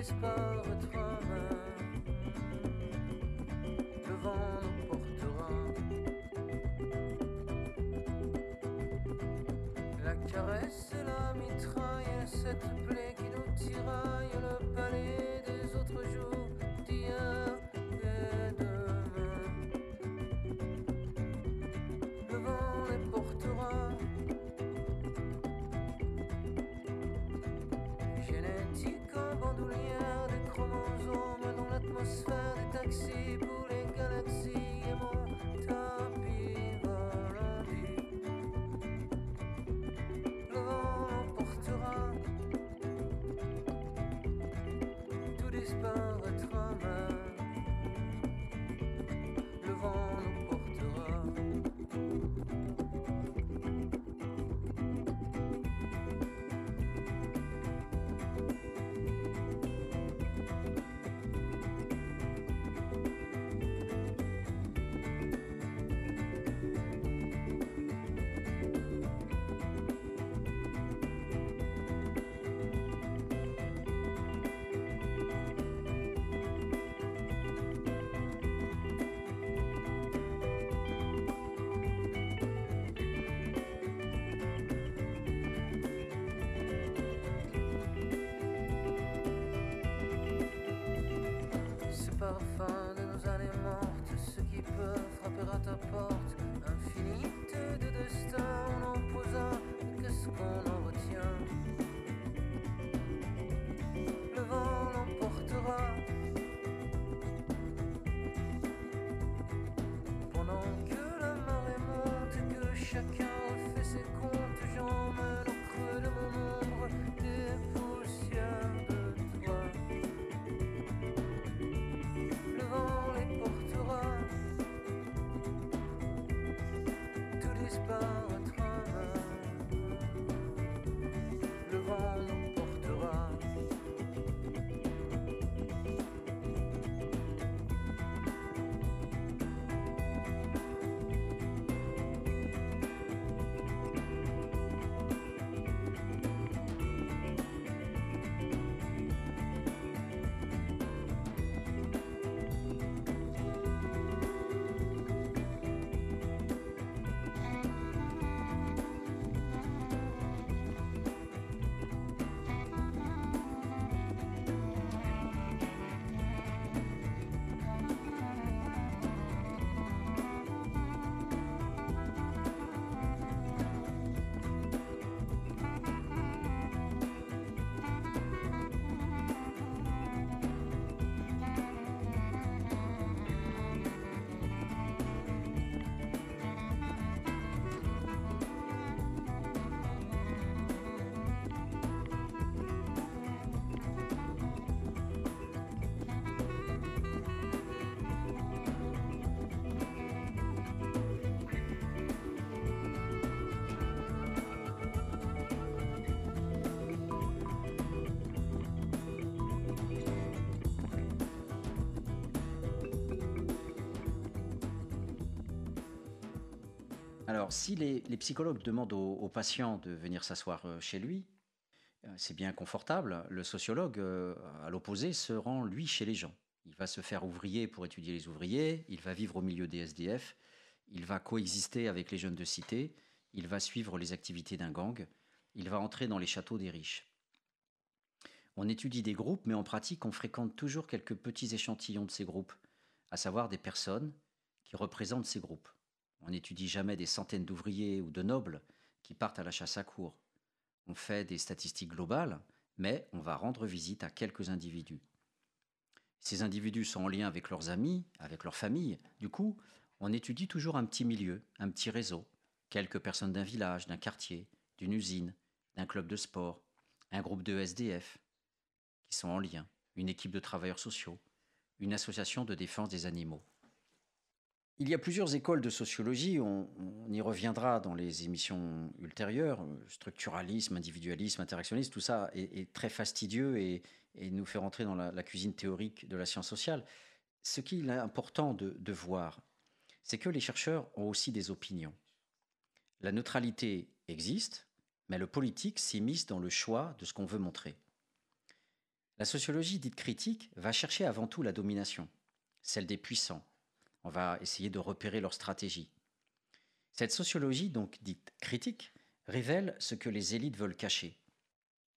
l'espoir votre main. Le vent nous portera. La caresse et la mitraille, cette plaie qui nous tiraille, le palais. Si les, psychologues demandent aux, aux, patients de venir s'asseoir chez lui, c'est bien confortable. Le sociologue, à l'opposé, se rend, lui, chez les gens. Il va se faire ouvrier pour étudier les ouvriers, il va vivre au milieu des SDF, il va coexister avec les jeunes de cité, il va suivre les activités d'un gang, il va entrer dans les châteaux des riches. On étudie des groupes, mais en pratique, on fréquente toujours quelques petits échantillons de ces groupes, à savoir des personnes qui représentent ces groupes. On n'étudie jamais des centaines d'ouvriers ou de nobles qui partent à la chasse à cour. On fait des statistiques globales, mais on va rendre visite à quelques individus. Ces individus sont en lien avec leurs amis, avec leur famille. Du coup, on étudie toujours un petit milieu, un petit réseau, quelques personnes d'un village, d'un quartier, d'une usine, d'un club de sport, un groupe de SDF qui sont en lien, une équipe de travailleurs sociaux, une association de défense des animaux. Il y a plusieurs écoles de sociologie, on, y reviendra dans les émissions ultérieures, structuralisme, individualisme, interactionnisme, tout ça est, très fastidieux et, nous fait rentrer dans la, cuisine théorique de la science sociale. Ce qu'il est important de voir, c'est que les chercheurs ont aussi des opinions. La neutralité existe, mais le politique s'immisce dans le choix de ce qu'on veut montrer. La sociologie dite critique va chercher avant tout la domination, celle des puissants. On va essayer de repérer leur stratégie. Cette sociologie, donc dite critique, révèle ce que les élites veulent cacher.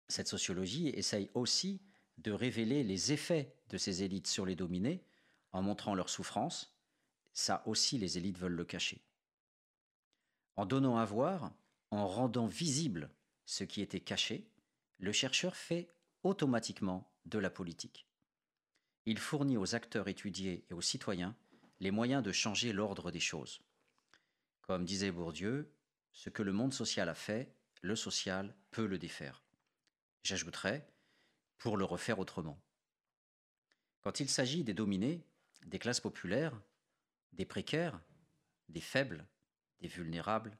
Cette sociologie essaye aussi de révéler les effets de ces élites sur les dominés en montrant leurs souffrances. Ça aussi, les élites veulent le cacher. En donnant à voir, en rendant visible ce qui était caché, le chercheur fait automatiquement de la politique. Il fournit aux acteurs étudiés et aux citoyens les moyens de changer l'ordre des choses. Comme disait Bourdieu, ce que le monde social a fait, le social peut le défaire. J'ajouterais, pour le refaire autrement. Quand il s'agit des dominés, des classes populaires, des précaires, des faibles, des vulnérables,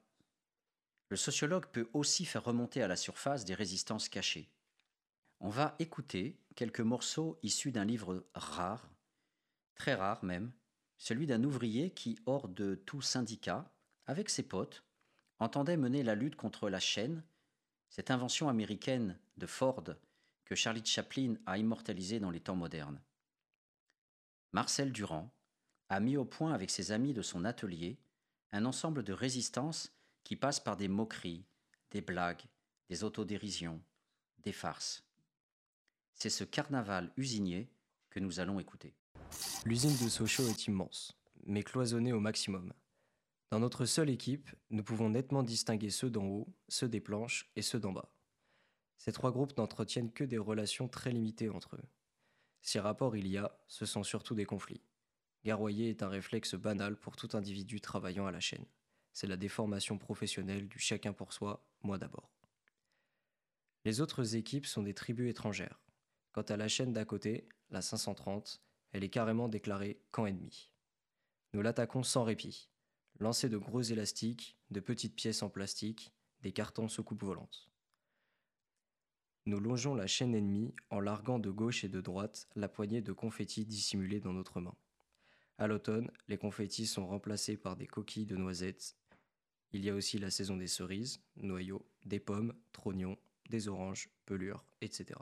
le sociologue peut aussi faire remonter à la surface des résistances cachées. On va écouter quelques morceaux issus d'un livre rare, très rare même, celui d'un ouvrier qui, hors de tout syndicat, avec ses potes, entendait mener la lutte contre la chaîne, cette invention américaine de Ford que Charlie Chaplin a immortalisée dans les temps modernes. Marcel Durand a mis au point avec ses amis de son atelier un ensemble de résistances qui passe par des moqueries, des blagues, des autodérisions, des farces. C'est ce carnaval usinier que nous allons écouter. L'usine de Sochaux est immense, mais cloisonnée au maximum. Dans notre seule équipe, nous pouvons nettement distinguer ceux d'en haut, ceux des planches et ceux d'en bas. Ces trois groupes n'entretiennent que des relations très limitées entre eux. Si rapport il y a, ce sont surtout des conflits. Garroyer est un réflexe banal pour tout individu travaillant à la chaîne. C'est la déformation professionnelle du chacun pour soi, moi d'abord. Les autres équipes sont des tribus étrangères. Quant à la chaîne d'à côté, la 530, elle est carrément déclarée camp ennemi. Nous l'attaquons sans répit. Lancer de gros élastiques, de petites pièces en plastique, des cartons sous coupe volante. Nous longeons la chaîne ennemie en larguant de gauche et de droite la poignée de confettis dissimulés dans notre main. À l'automne, les confettis sont remplacés par des coquilles de noisettes. Il y a aussi la saison des cerises, noyaux, des pommes, trognons, des oranges, pelures, etc.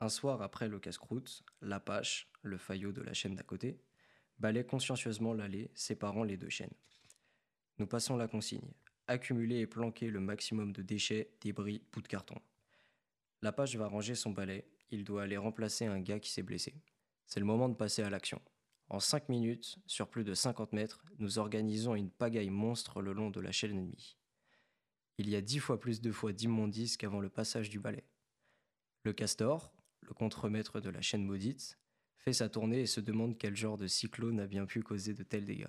Un soir après le casse-croûte, l'Apache, le faillot de la chaîne d'à côté, balaie consciencieusement l'allée séparant les deux chaînes. Nous passons la consigne accumuler et planquer le maximum de déchets, débris, bouts de carton. L'Apache va ranger son balai, il doit aller remplacer un gars qui s'est blessé. C'est le moment de passer à l'action. En 5 minutes, sur plus de 50 mètres, nous organisons une pagaille monstre le long de la chaîne ennemie. Il y a dix fois plus de fois d'immondices qu'avant le passage du balai. Le castor, le contremaître de la chaîne maudite, fait sa tournée et se demande quel genre de cyclone a bien pu causer de tels dégâts.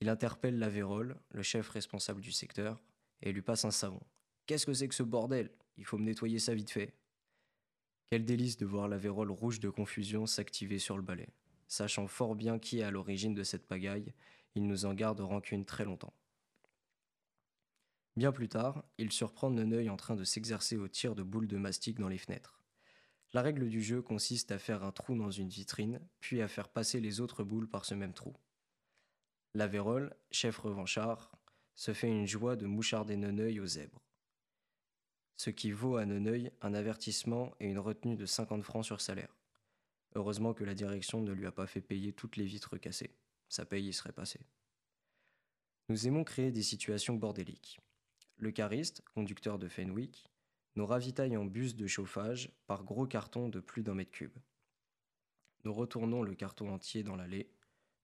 Il interpelle Lavérole, le chef responsable du secteur, et lui passe un savon. Qu'est-ce que c'est que ce bordel? Il faut me nettoyer ça vite fait. Quel délice de voir la vérole rouge de confusion s'activer sur le balai. Sachant fort bien qui est à l'origine de cette pagaille, il nous en garde rancune très longtemps. Bien plus tard, il surprend Neneuil en train de s'exercer au tir de boules de mastic dans les fenêtres. La règle du jeu consiste à faire un trou dans une vitrine, puis à faire passer les autres boules par ce même trou. Lavérole, chef revanchard, se fait une joie de moucharder Neneuil aux zèbres. Ce qui vaut à Neneuil un avertissement et une retenue de 50 francs sur salaire. Heureusement que la direction ne lui a pas fait payer toutes les vitres cassées. Sa paye y serait passée. Nous aimons créer des situations bordéliques. Le cariste, conducteur de Fenwick, nous ravitaille en bus de chauffage par gros cartons de plus d'un mètre cube. Nous retournons le carton entier dans l'allée,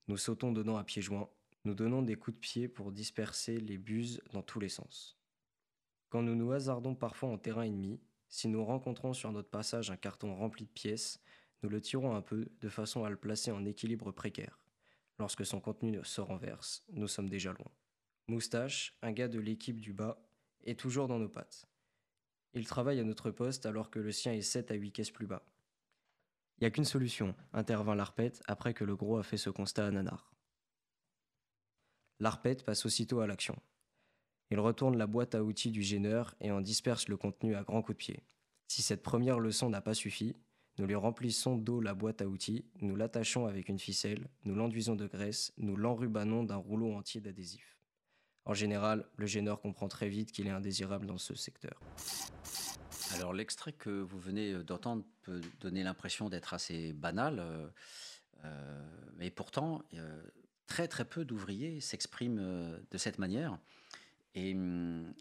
nous sautons dedans à pieds joints, nous donnons des coups de pied pour disperser les buses dans tous les sens. Quand nous nous hasardons parfois en terrain ennemi, si nous rencontrons sur notre passage un carton rempli de pièces, nous le tirons un peu de façon à le placer en équilibre précaire. Lorsque son contenu se renverse, nous sommes déjà loin. Moustache, un gars de l'équipe du bas, est toujours dans nos pattes. Il travaille à notre poste alors que le sien est 7 à 8 caisses plus bas. Il n'y a qu'une solution, intervint l'Arpette après que le gros a fait ce constat à Nanar. L'Arpette passe aussitôt à l'action. Il retourne la boîte à outils du gêneur et en disperse le contenu à grands coups de pied. Si cette première leçon n'a pas suffi, nous lui remplissons d'eau la boîte à outils, nous l'attachons avec une ficelle, nous l'enduisons de graisse, nous l'enrubanons d'un rouleau entier d'adhésif. En général, le gêneur comprend très vite qu'il est indésirable dans ce secteur. Alors l'extrait que vous venez d'entendre peut donner l'impression d'être assez banal, euh, euh, mais pourtant euh, très très peu d'ouvriers s'expriment euh, de cette manière. Et hum,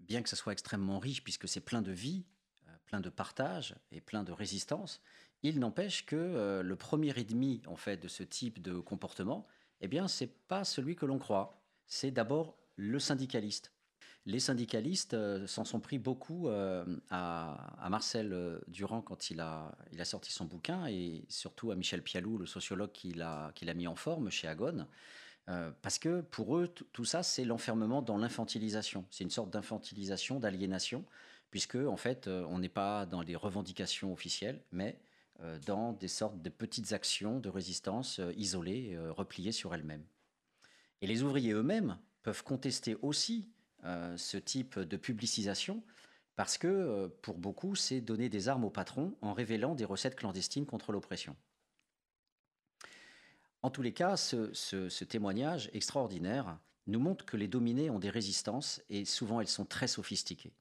bien que ce soit extrêmement riche, puisque c'est plein de vie, euh, plein de partage et plein de résistance, il n'empêche que euh, le premier ennemi en fait de ce type de comportement, eh bien, c'est pas celui que l'on croit. C'est d'abord le syndicaliste. Les syndicalistes euh, s'en sont pris beaucoup euh, à, Marcel euh, Durand quand il a, sorti son bouquin et surtout à Michel Pialou, le sociologue qui l'a mis en forme chez Agone. Parce que pour eux, tout ça, c'est l'enfermement dans l'infantilisation. C'est une sorte d'infantilisation, d'aliénation, puisque en fait, on n'est pas dans les revendications officielles, mais dans des sortes de petites actions de résistance isolées, repliées sur elles-mêmes. Et les ouvriers eux-mêmes peuvent contester aussi euh, ce type de publicisation, parce que euh, pour beaucoup, c'est donner des armes au patron en révélant des recettes clandestines contre l'oppression. En tous les cas, ce, ce- témoignage extraordinaire nous montre que les dominés ont des résistances et souvent elles sont très sophistiquées.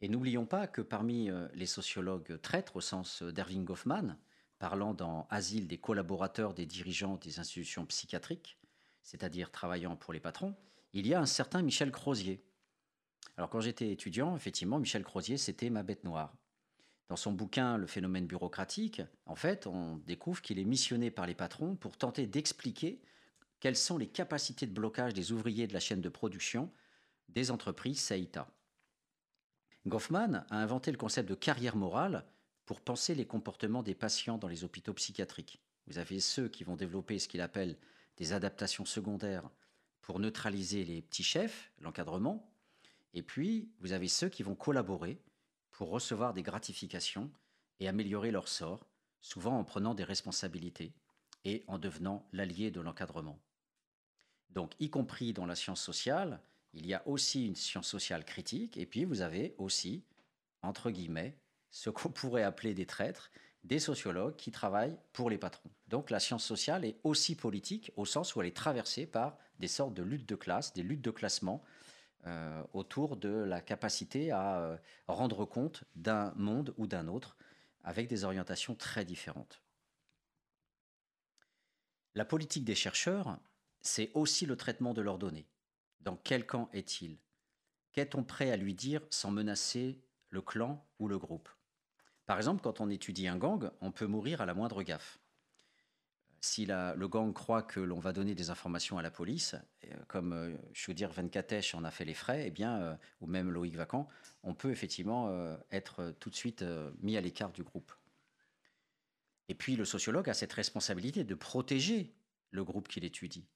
Et n'oublions pas que parmi euh, les sociologues traîtres, au sens d'Erving Goffman, parlant dans Asile des collaborateurs des dirigeants des institutions psychiatriques, c'est-à-dire travaillant pour les patrons, il y a un certain Michel Crozier. Alors quand j'étais étudiant, effectivement, Michel Crozier, c'était ma bête noire. Dans son bouquin Le phénomène bureaucratique, en fait, on découvre qu'il est missionné par les patrons pour tenter d'expliquer quelles sont les capacités de blocage des ouvriers de la chaîne de production des entreprises Saïta. Goffman a inventé le concept de carrière morale pour penser les comportements des patients dans les hôpitaux psychiatriques. Vous avez ceux qui vont développer ce qu'il appelle des adaptations secondaires pour neutraliser les petits chefs, l'encadrement, et puis vous avez ceux qui vont collaborer pour recevoir des gratifications et améliorer leur sort, souvent en prenant des responsabilités et en devenant l'allié de l'encadrement. Donc, y compris dans la science sociale, il y a aussi une science sociale critique, et puis vous avez aussi, entre guillemets, ce qu'on pourrait appeler des traîtres, des sociologues qui travaillent pour les patrons. Donc la science sociale est aussi politique au sens où elle est traversée par des sortes de luttes de classe, des luttes de classement euh, autour de la capacité à euh, rendre compte d'un monde ou d'un autre avec des orientations très différentes. La politique des chercheurs, c'est aussi le traitement de leurs données. Dans quel camp est-il? Qu'est-on prêt à lui dire sans menacer le clan ou le groupe? Par exemple, quand on étudie un gang, on peut mourir à la moindre gaffe. Si le gang croit que l'on va donner des informations à la police, euh, comme euh, Choudir Venkatesh en a fait les frais, eh bien, euh, ou même Loïc Vacan, on peut effectivement être tout de suite mis à l'écart du groupe. Et puis le sociologue a cette responsabilité de protéger le groupe qu'il étudie.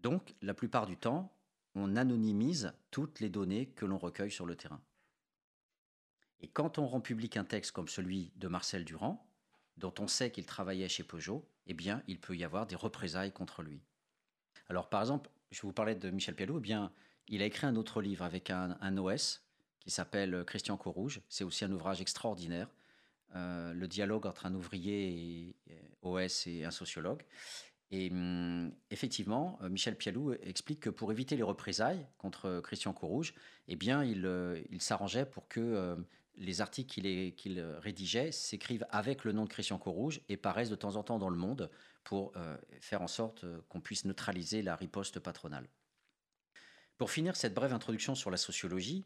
Donc, la plupart du temps, on anonymise toutes les données que l'on recueille sur le terrain. Et quand on rend public un texte comme celui de Marcel Durand, dont on sait qu'il travaillait chez Peugeot, eh bien, il peut y avoir des représailles contre lui. Alors, par exemple, je vous parlais de Michel Pialou, eh bien, il a écrit un autre livre avec un, OS qui s'appelle Christian Corouge. C'est aussi un ouvrage extraordinaire. Euh, le dialogue entre un ouvrier et, OS et un sociologue. Et hum, effectivement, euh, Michel Pialou explique que pour éviter les représailles contre Christian Courrouge, eh bien, il, euh, il s'arrangeait pour que les articles qu'il qu'il rédigeait s'écrivent avec le nom de Christian Courrouge et paraissent de temps en temps dans le monde pour faire en sorte qu'on puisse neutraliser la riposte patronale. Pour finir cette brève introduction sur la sociologie,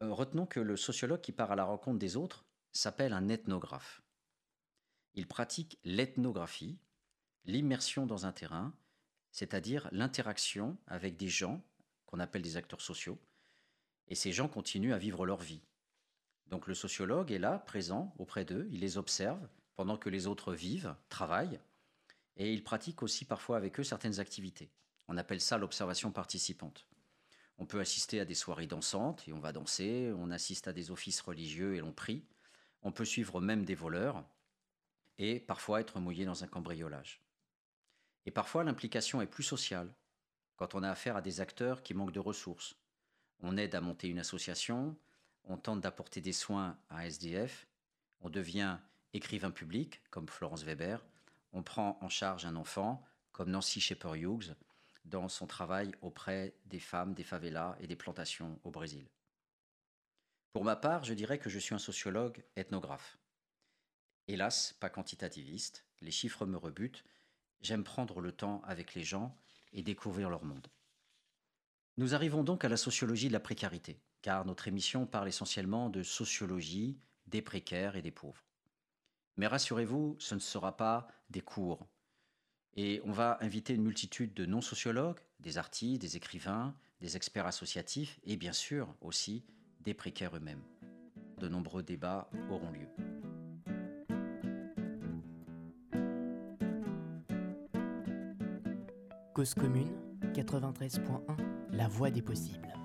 retenons que le sociologue qui part à la rencontre des autres s'appelle un ethnographe. Il pratique l'ethnographie, l'immersion dans un terrain, c'est-à-dire l'interaction avec des gens qu'on appelle des acteurs sociaux, et ces gens continuent à vivre leur vie. Donc le sociologue est là, présent auprès d'eux, il les observe pendant que les autres vivent, travaillent, et il pratique aussi parfois avec eux certaines activités. On appelle ça l'observation participante. On peut assister à des soirées dansantes et on va danser, on assiste à des offices religieux et l'on prie, on peut suivre même des voleurs et parfois être mouillé dans un cambriolage. Et parfois, l'implication est plus sociale, quand on a affaire à des acteurs qui manquent de ressources. On aide à monter une association, on tente d'apporter des soins à SDF, on devient écrivain public, comme Florence Weber, on prend en charge un enfant, comme Nancy Shepherd Hughes, dans son travail auprès des femmes, des favelas et des plantations au Brésil. Pour ma part, je dirais que je suis un sociologue ethnographe. Hélas, pas quantitativiste, les chiffres me rebutent, J'aime prendre le temps avec les gens et découvrir leur monde. Nous arrivons donc à la sociologie de la précarité, car notre émission parle essentiellement de sociologie des précaires et des pauvres. Mais rassurez-vous, ce ne sera pas des cours. Et on va inviter une multitude de non-sociologues, des artistes, des écrivains, des experts associatifs et bien sûr aussi des précaires eux-mêmes. De nombreux débats auront lieu. Cause commune 93.1 La voix des possibles.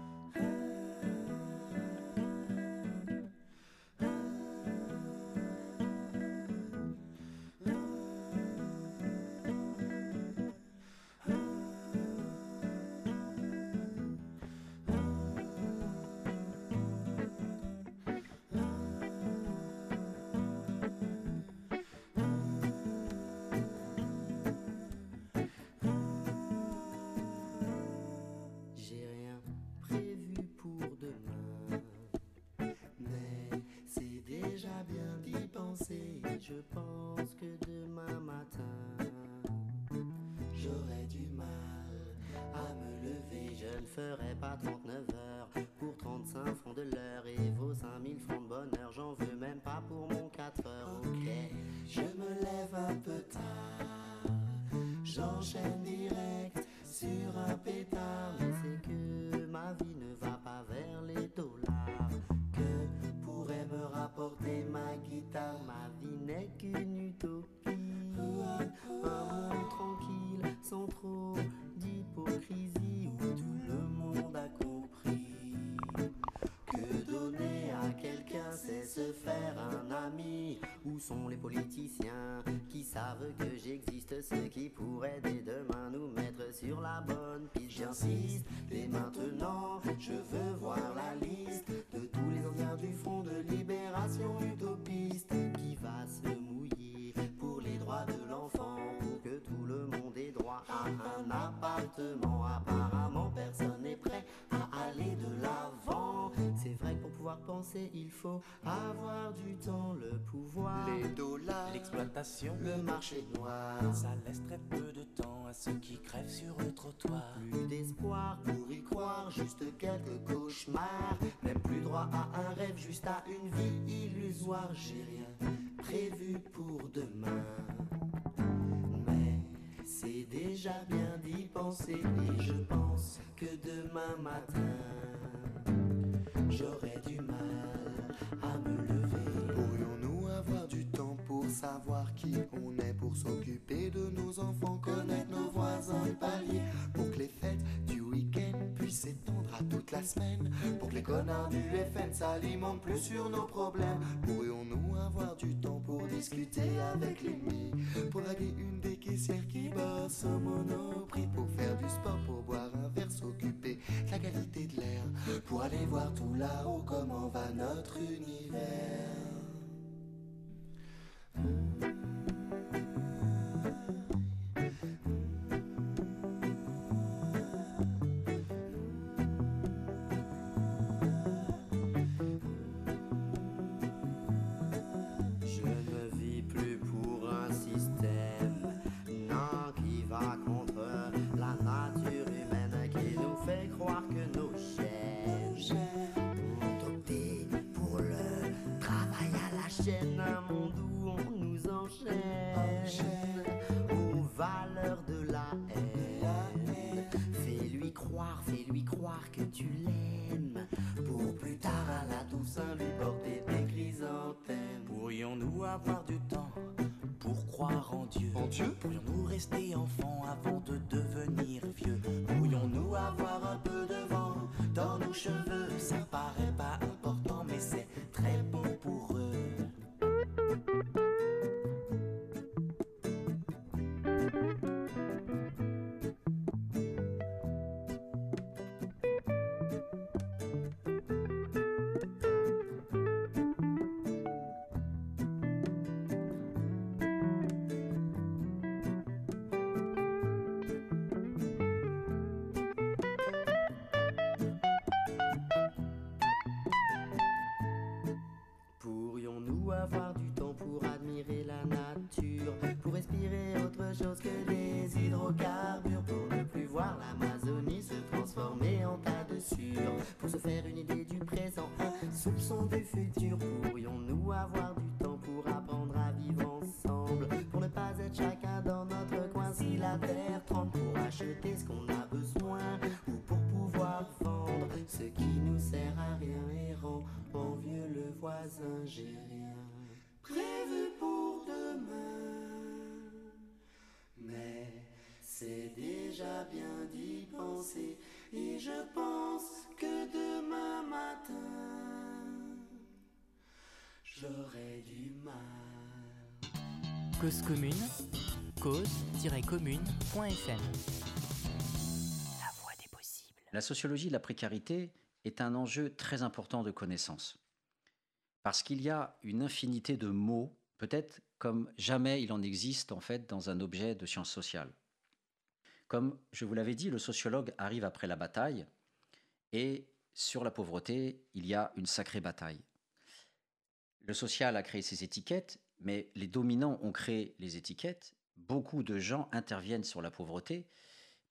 Du temps, le pouvoir, les dollars, l'exploitation, le marché noir. Ça laisse très peu de temps à ceux qui crèvent sur le trottoir. Plus d'espoir pour y croire, juste quelques cauchemars. Même plus droit à un rêve, juste à une vie illusoire. J'ai rien prévu pour demain. Mais c'est déjà bien d'y penser et je pense que demain matin j'aurai du savoir qui on est, pour s'occuper de nos enfants, connaître nos voisins de palier, pour que les fêtes du week-end puissent s'étendre à toute la semaine, pour que les connards du FN s'alimentent plus sur nos problèmes. Pourrions-nous avoir du temps pour discuter avec l'ennemi, pour draguer une des caissières qui bosse au monoprix, pour faire du sport, pour boire un verre, s'occuper de la qualité de l'air, pour aller voir tout là-haut comment va notre univers. Je ne vis plus pour un système, non, qui va contre la nature humaine, qui nous fait croire que nos cherches ont opté pour le travail à la chaîne, mon doux enchaîne aux valeurs de la haine. Fais-lui croire, fais-lui croire que tu l'aimes. Pour plus tard à la Toussaint lui porter des chrysanthèmes. Pourrions-nous avoir du temps pour croire en Dieu? En Dieu? Pourrions-nous rester enfants avant de devenir vieux? Pourrions-nous avoir un peu de vent dans nos cheveux? Ça paraît pas important mais c'est très bon pour eux faire une idée du présent, un soupçon du futur. Pourrions-nous avoir du temps pour apprendre à vivre ensemble, pour ne pas être chacun dans notre coin si la terre tremble, pour acheter ce qu'on a besoin ou pour pouvoir vendre ce qui nous sert à rien et rend envieux le voisin, j'ai rien prévu pour demain. Mais c'est déjà bien d'y penser et je pense que demain matin j'aurai du mal. Cause commune, cause-commune.fm. La voix des possibles. La sociologie de la précarité est un enjeu très important de connaissance. Parce qu'il y a une infinité de mots, peut-être comme jamais il en existe en fait dans un objet de sciences sociales. Comme je vous l'avais dit, le sociologue arrive après la bataille et sur la pauvreté, il y a une sacrée bataille. Le social a créé ses étiquettes, mais les dominants ont créé les étiquettes. Beaucoup de gens interviennent sur la pauvreté,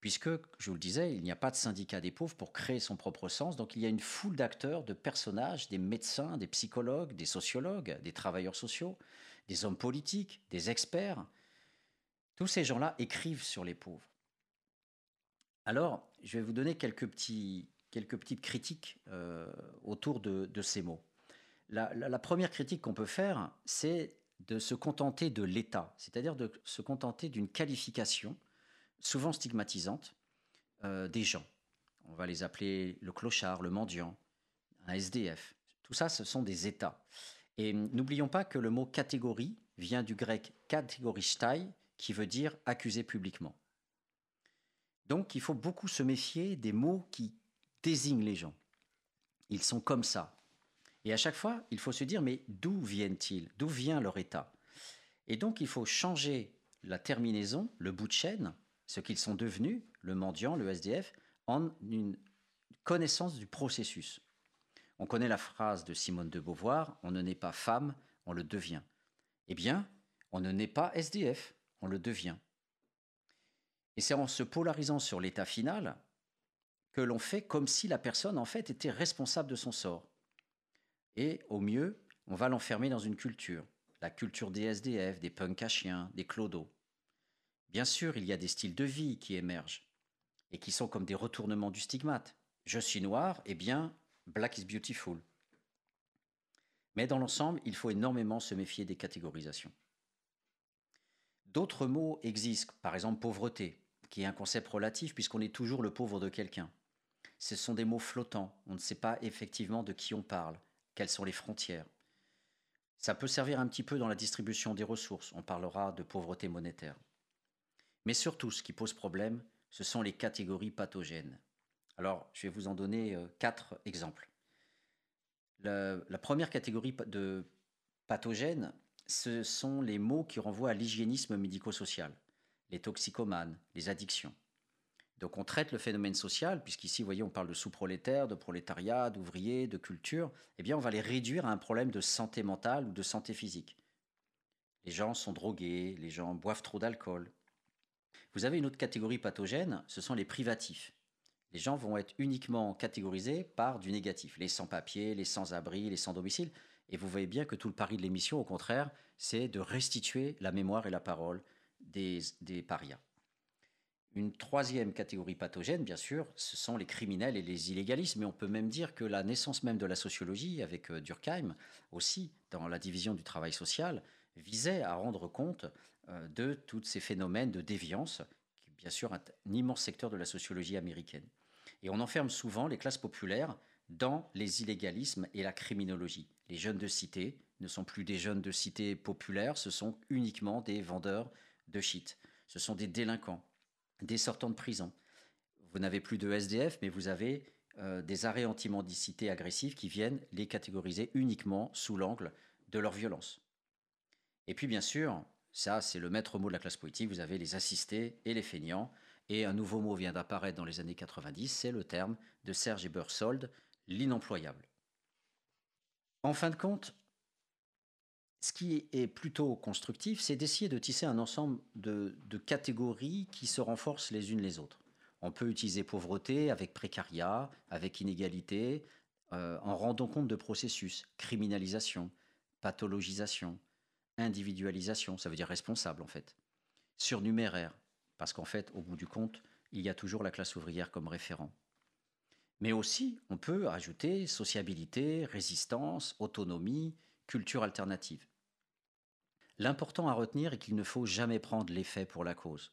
puisque, je vous le disais, il n'y a pas de syndicat des pauvres pour créer son propre sens. Donc il y a une foule d'acteurs, de personnages, des médecins, des psychologues, des sociologues, des travailleurs sociaux, des hommes politiques, des experts. Tous ces gens-là écrivent sur les pauvres. Alors, je vais vous donner quelques, petits, quelques petites critiques euh, autour de, ces mots. La première critique qu'on peut faire, c'est de se contenter de l'État, c'est-à-dire de se contenter d'une qualification souvent stigmatisante euh, des gens. On va les appeler le clochard, le mendiant, un SDF. Tout ça, ce sont des États. Et n'oublions pas que le mot catégorie vient du grec kategoristai, qui veut dire accuser publiquement. Donc il faut beaucoup se méfier des mots qui désignent les gens. Ils sont comme ça. Et à chaque fois, il faut se dire, mais d'où viennent-ils? D'où vient leur état? Et donc il faut changer la terminaison, le bout de chaîne, ce qu'ils sont devenus, le mendiant, le SDF, en une connaissance du processus. On connaît la phrase de Simone de Beauvoir, on ne naît pas femme, on le devient. Eh bien, on ne naît pas SDF, on le devient. Et c'est en se polarisant sur l'état final que l'on fait comme si la personne, en fait, était responsable de son sort. Et au mieux, on va l'enfermer dans une culture, la culture des SDF, des punks à chiens, des clodos. Bien sûr, il y a des styles de vie qui émergent et qui sont comme des retournements du stigmate. Je suis noir, eh bien, black is beautiful. Mais dans l'ensemble, il faut énormément se méfier des catégorisations. D'autres mots existent, par exemple pauvreté, qui est un concept relatif puisqu'on est toujours le pauvre de quelqu'un. Ce sont des mots flottants, on ne sait pas effectivement de qui on parle, quelles sont les frontières. Ça peut servir un petit peu dans la distribution des ressources, on parlera de pauvreté monétaire. Mais surtout, ce qui pose problème, ce sont les catégories pathogènes. Alors, je vais vous en donner euh, quatre exemples. La, la, première catégorie de pathogènes, ce sont les mots qui renvoient à l'hygiénisme médico-social, les toxicomanes, les addictions. Donc on traite le phénomène social, puisqu'ici, vous voyez, on parle de sous-prolétaires, de prolétariat, d'ouvriers, de culture, eh bien on va les réduire à un problème de santé mentale ou de santé physique. Les gens sont drogués, les gens boivent trop d'alcool, vous avez une autre catégorie pathogène, ce sont les privatifs. Les gens vont être uniquement catégorisés par du négatif, les sans-papiers, les sans-abri, les sans-domicile. Et vous voyez bien que tout le pari de l'émission, au contraire, c'est de restituer la mémoire et la parole des, des parias. Une troisième catégorie pathogène, bien sûr, ce sont les criminels et les illégalistes, mais on peut même dire que la naissance même de la sociologie, avec euh, Durkheim aussi, dans la division du travail social, visait à rendre compte euh, de tous ces phénomènes de déviance, qui est bien sûr un, immense secteur de la sociologie américaine. Et on enferme souvent les classes populaires dans les illégalismes et la criminologie. Les jeunes de cité ne sont plus des jeunes de cité populaires, ce sont uniquement des vendeurs de shit. Ce sont des délinquants des sortants de prison. Vous n'avez plus de SDF, mais vous avez euh, des arrêts anti-mendicité agressifs qui viennent les catégoriser uniquement sous l'angle de leur violence. Et puis bien sûr, ça c'est le maître mot de la classe politique, vous avez les assistés et les feignants, et un nouveau mot vient d'apparaître dans les années 90, c'est le terme de Serge Ebersold, l'inemployable. En fin de compte, ce qui est plutôt constructif, c'est d'essayer de tisser un ensemble de, catégories qui se renforcent les unes les autres. On peut utiliser pauvreté avec précariat, avec inégalité, euh, en rendant compte de processus, criminalisation, pathologisation, individualisation, ça veut dire responsable en fait, surnuméraire, parce qu'en fait, au bout du compte, il y a toujours la classe ouvrière comme référent. Mais aussi, on peut ajouter sociabilité, résistance, autonomie, culture alternative. L'important à retenir est qu'il ne faut jamais prendre l'effet pour la cause.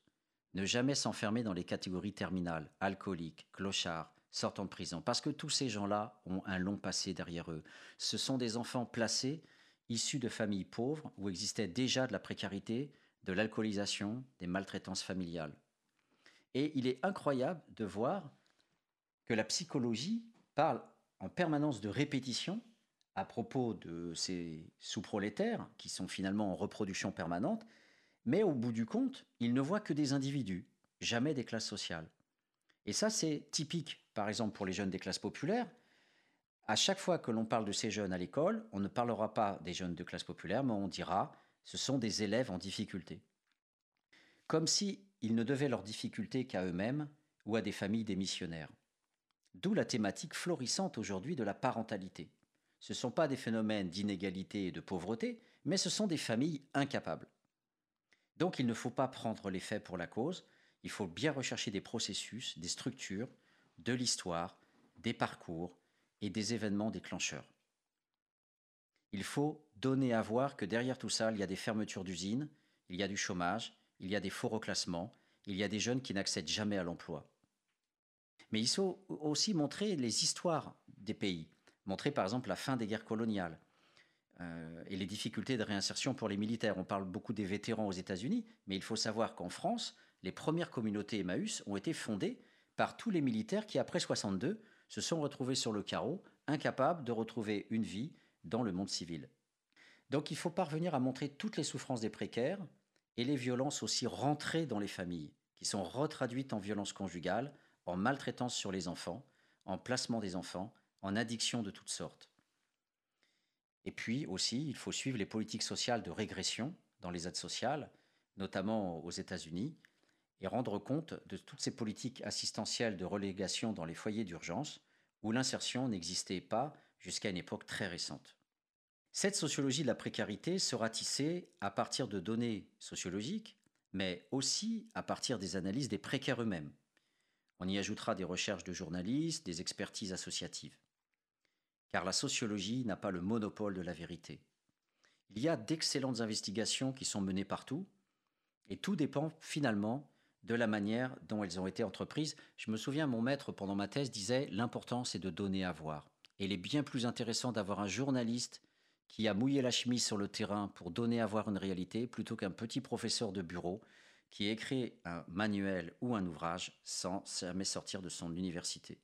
Ne jamais s'enfermer dans les catégories terminales, alcooliques, clochards, sortant de prison, parce que tous ces gens-là ont un long passé derrière eux. Ce sont des enfants placés, issus de familles pauvres, où existait déjà de la précarité, de l'alcoolisation, des maltraitances familiales. Et il est incroyable de voir que la psychologie parle en permanence de répétition à propos de ces sous-prolétaires, qui sont finalement en reproduction permanente, mais au bout du compte, ils ne voient que des individus, jamais des classes sociales. Et ça, c'est typique, par exemple, pour les jeunes des classes populaires. À chaque fois que l'on parle de ces jeunes à l'école, on ne parlera pas des jeunes de classe populaire, mais on dira ce sont des élèves en difficulté. Comme si ils ne devaient leurs difficultés qu'à eux-mêmes ou à des familles démissionnaires. D'où la thématique florissante aujourd'hui de la parentalité. Ce ne sont pas des phénomènes d'inégalité et de pauvreté, mais ce sont des familles incapables. Donc il ne faut pas prendre les faits pour la cause, il faut bien rechercher des processus, des structures, de l'histoire, des parcours et des événements déclencheurs. Il faut donner à voir que derrière tout ça, il y a des fermetures d'usines, il y a du chômage, il y a des faux reclassements, il y a des jeunes qui n'accèdent jamais à l'emploi. Mais il faut aussi montrer les histoires des pays montrer par exemple la fin des guerres coloniales euh, et les difficultés de réinsertion pour les militaires. On parle beaucoup des vétérans aux États-Unis, mais il faut savoir qu'en France, les premières communautés Emmaüs ont été fondées par tous les militaires qui, après 62, se sont retrouvés sur le carreau, incapables de retrouver une vie dans le monde civil. Donc il faut parvenir à montrer toutes les souffrances des précaires et les violences aussi rentrées dans les familles, qui sont retraduites en violences conjugales, en maltraitance sur les enfants, en placement des enfants, en addiction de toutes sortes. Et puis aussi, il faut suivre les politiques sociales de régression dans les aides sociales, notamment aux États-Unis, et rendre compte de toutes ces politiques assistentielles de relégation dans les foyers d'urgence, où l'insertion n'existait pas jusqu'à une époque très récente. Cette sociologie de la précarité sera tissée à partir de données sociologiques, mais aussi à partir des analyses des précaires eux-mêmes. On y ajoutera des recherches de journalistes, des expertises associatives car la sociologie n'a pas le monopole de la vérité. Il y a d'excellentes investigations qui sont menées partout, et tout dépend finalement de la manière dont elles ont été entreprises. Je me souviens, mon maître, pendant ma thèse, disait l'important c'est de donner à voir. Et il est bien plus intéressant d'avoir un journaliste qui a mouillé la chemise sur le terrain pour donner à voir une réalité, plutôt qu'un petit professeur de bureau qui écrit un manuel ou un ouvrage sans jamais sortir de son université.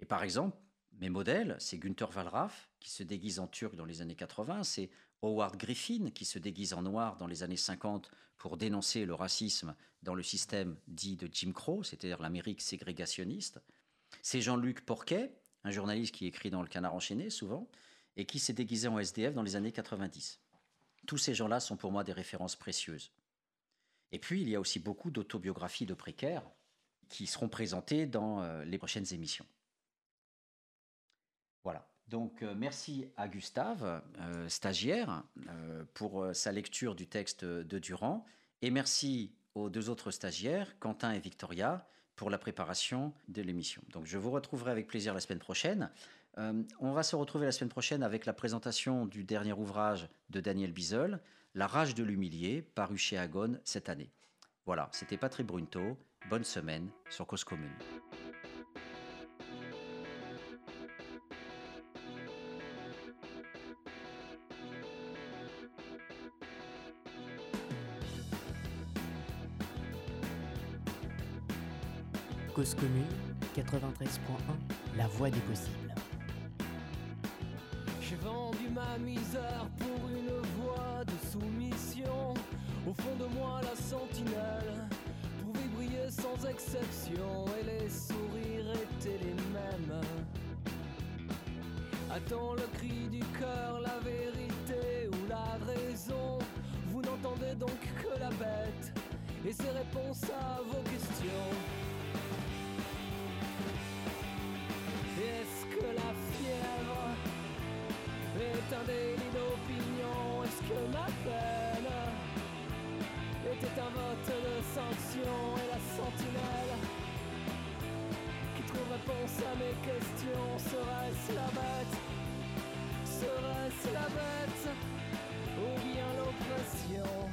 Et par exemple, mes modèles, c'est Günther Wallraff, qui se déguise en turc dans les années 80, c'est Howard Griffin, qui se déguise en noir dans les années 50 pour dénoncer le racisme dans le système dit de Jim Crow, c'est-à-dire l'Amérique ségrégationniste. C'est Jean-Luc Porquet, un journaliste qui écrit dans le Canard enchaîné souvent, et qui s'est déguisé en SDF dans les années 90. Tous ces gens-là sont pour moi des références précieuses. Et puis, il y a aussi beaucoup d'autobiographies de précaires qui seront présentées dans euh, les prochaines émissions. Donc euh, merci à Gustave, euh, stagiaire, euh, pour sa lecture du texte de Durand. Et merci aux deux autres stagiaires, Quentin et Victoria, pour la préparation de l'émission. Donc je vous retrouverai avec plaisir la semaine prochaine. On va se retrouver la semaine prochaine avec la présentation du dernier ouvrage de Daniel Bizel, La rage de l'humilié, paru chez Agone cette année. Voilà, c'était Patrick Brunto. Bonne semaine sur Cause Commune. Cause commune 93.1, la voix des possibles. J'ai vendu ma misère pour une voie de soumission. Au fond de moi, la sentinelle pouvait briller sans exception et les sourires étaient les mêmes. Attends le cri du cœur, la vérité ou la raison. Vous n'entendez donc que la bête et ses réponses à vos questions. Est un délit d'opinion Est-ce que ma peine était un vote de sanction Et la sentinelle qui trouve réponse à mes questions Serait-ce la bête Serait-ce la bête Ou bien l'oppression?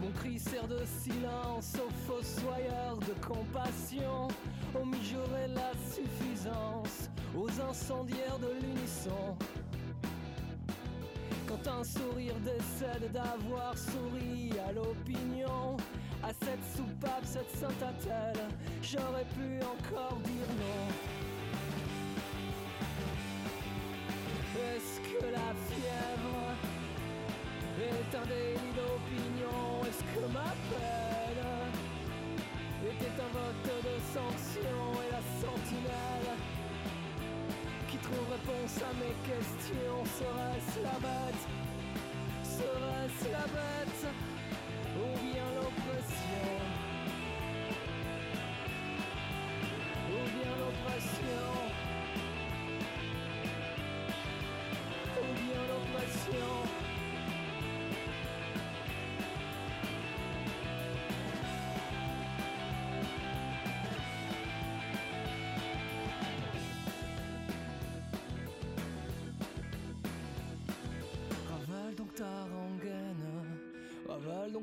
Mon cri sert de silence aux fossoyeurs de compassion, aux mijaurés la suffisance, aux incendiaires de l'unisson. Quand un sourire décède d'avoir souri à l'opinion, à cette soupape, cette sainte-attelle, j'aurais pu encore dire non. Est-ce que la fièvre est un délit d'opinion? Est-ce que ma peine était un vote de sanction Et la sentinelle qui trouve réponse à mes questions Serait-ce la bête? Serait-ce la bête?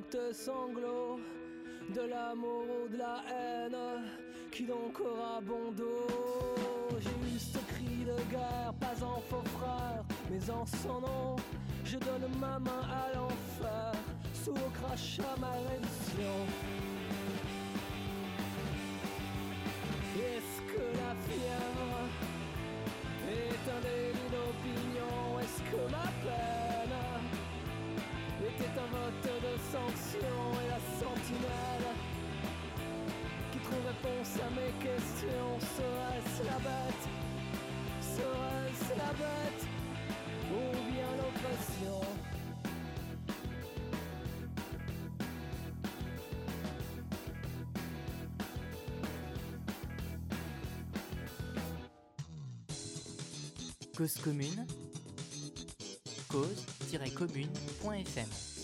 Tes sanglots, de l'amour ou de la haine, qui donc aura bon dos J'ai eu ce cri de guerre, pas en faux frère, mais en son nom, je donne ma main à l'enfer, sous au crachat ma réduction. Est-ce que la fièvre est un délit d'opinion? Est-ce que ma peine un vote de sanction Et la sentinelle qui trouve réponse à mes questions. Serait-ce la bête? Serait-ce la bête? Ou bien l'oppression? Cause commune, cause-commune.fm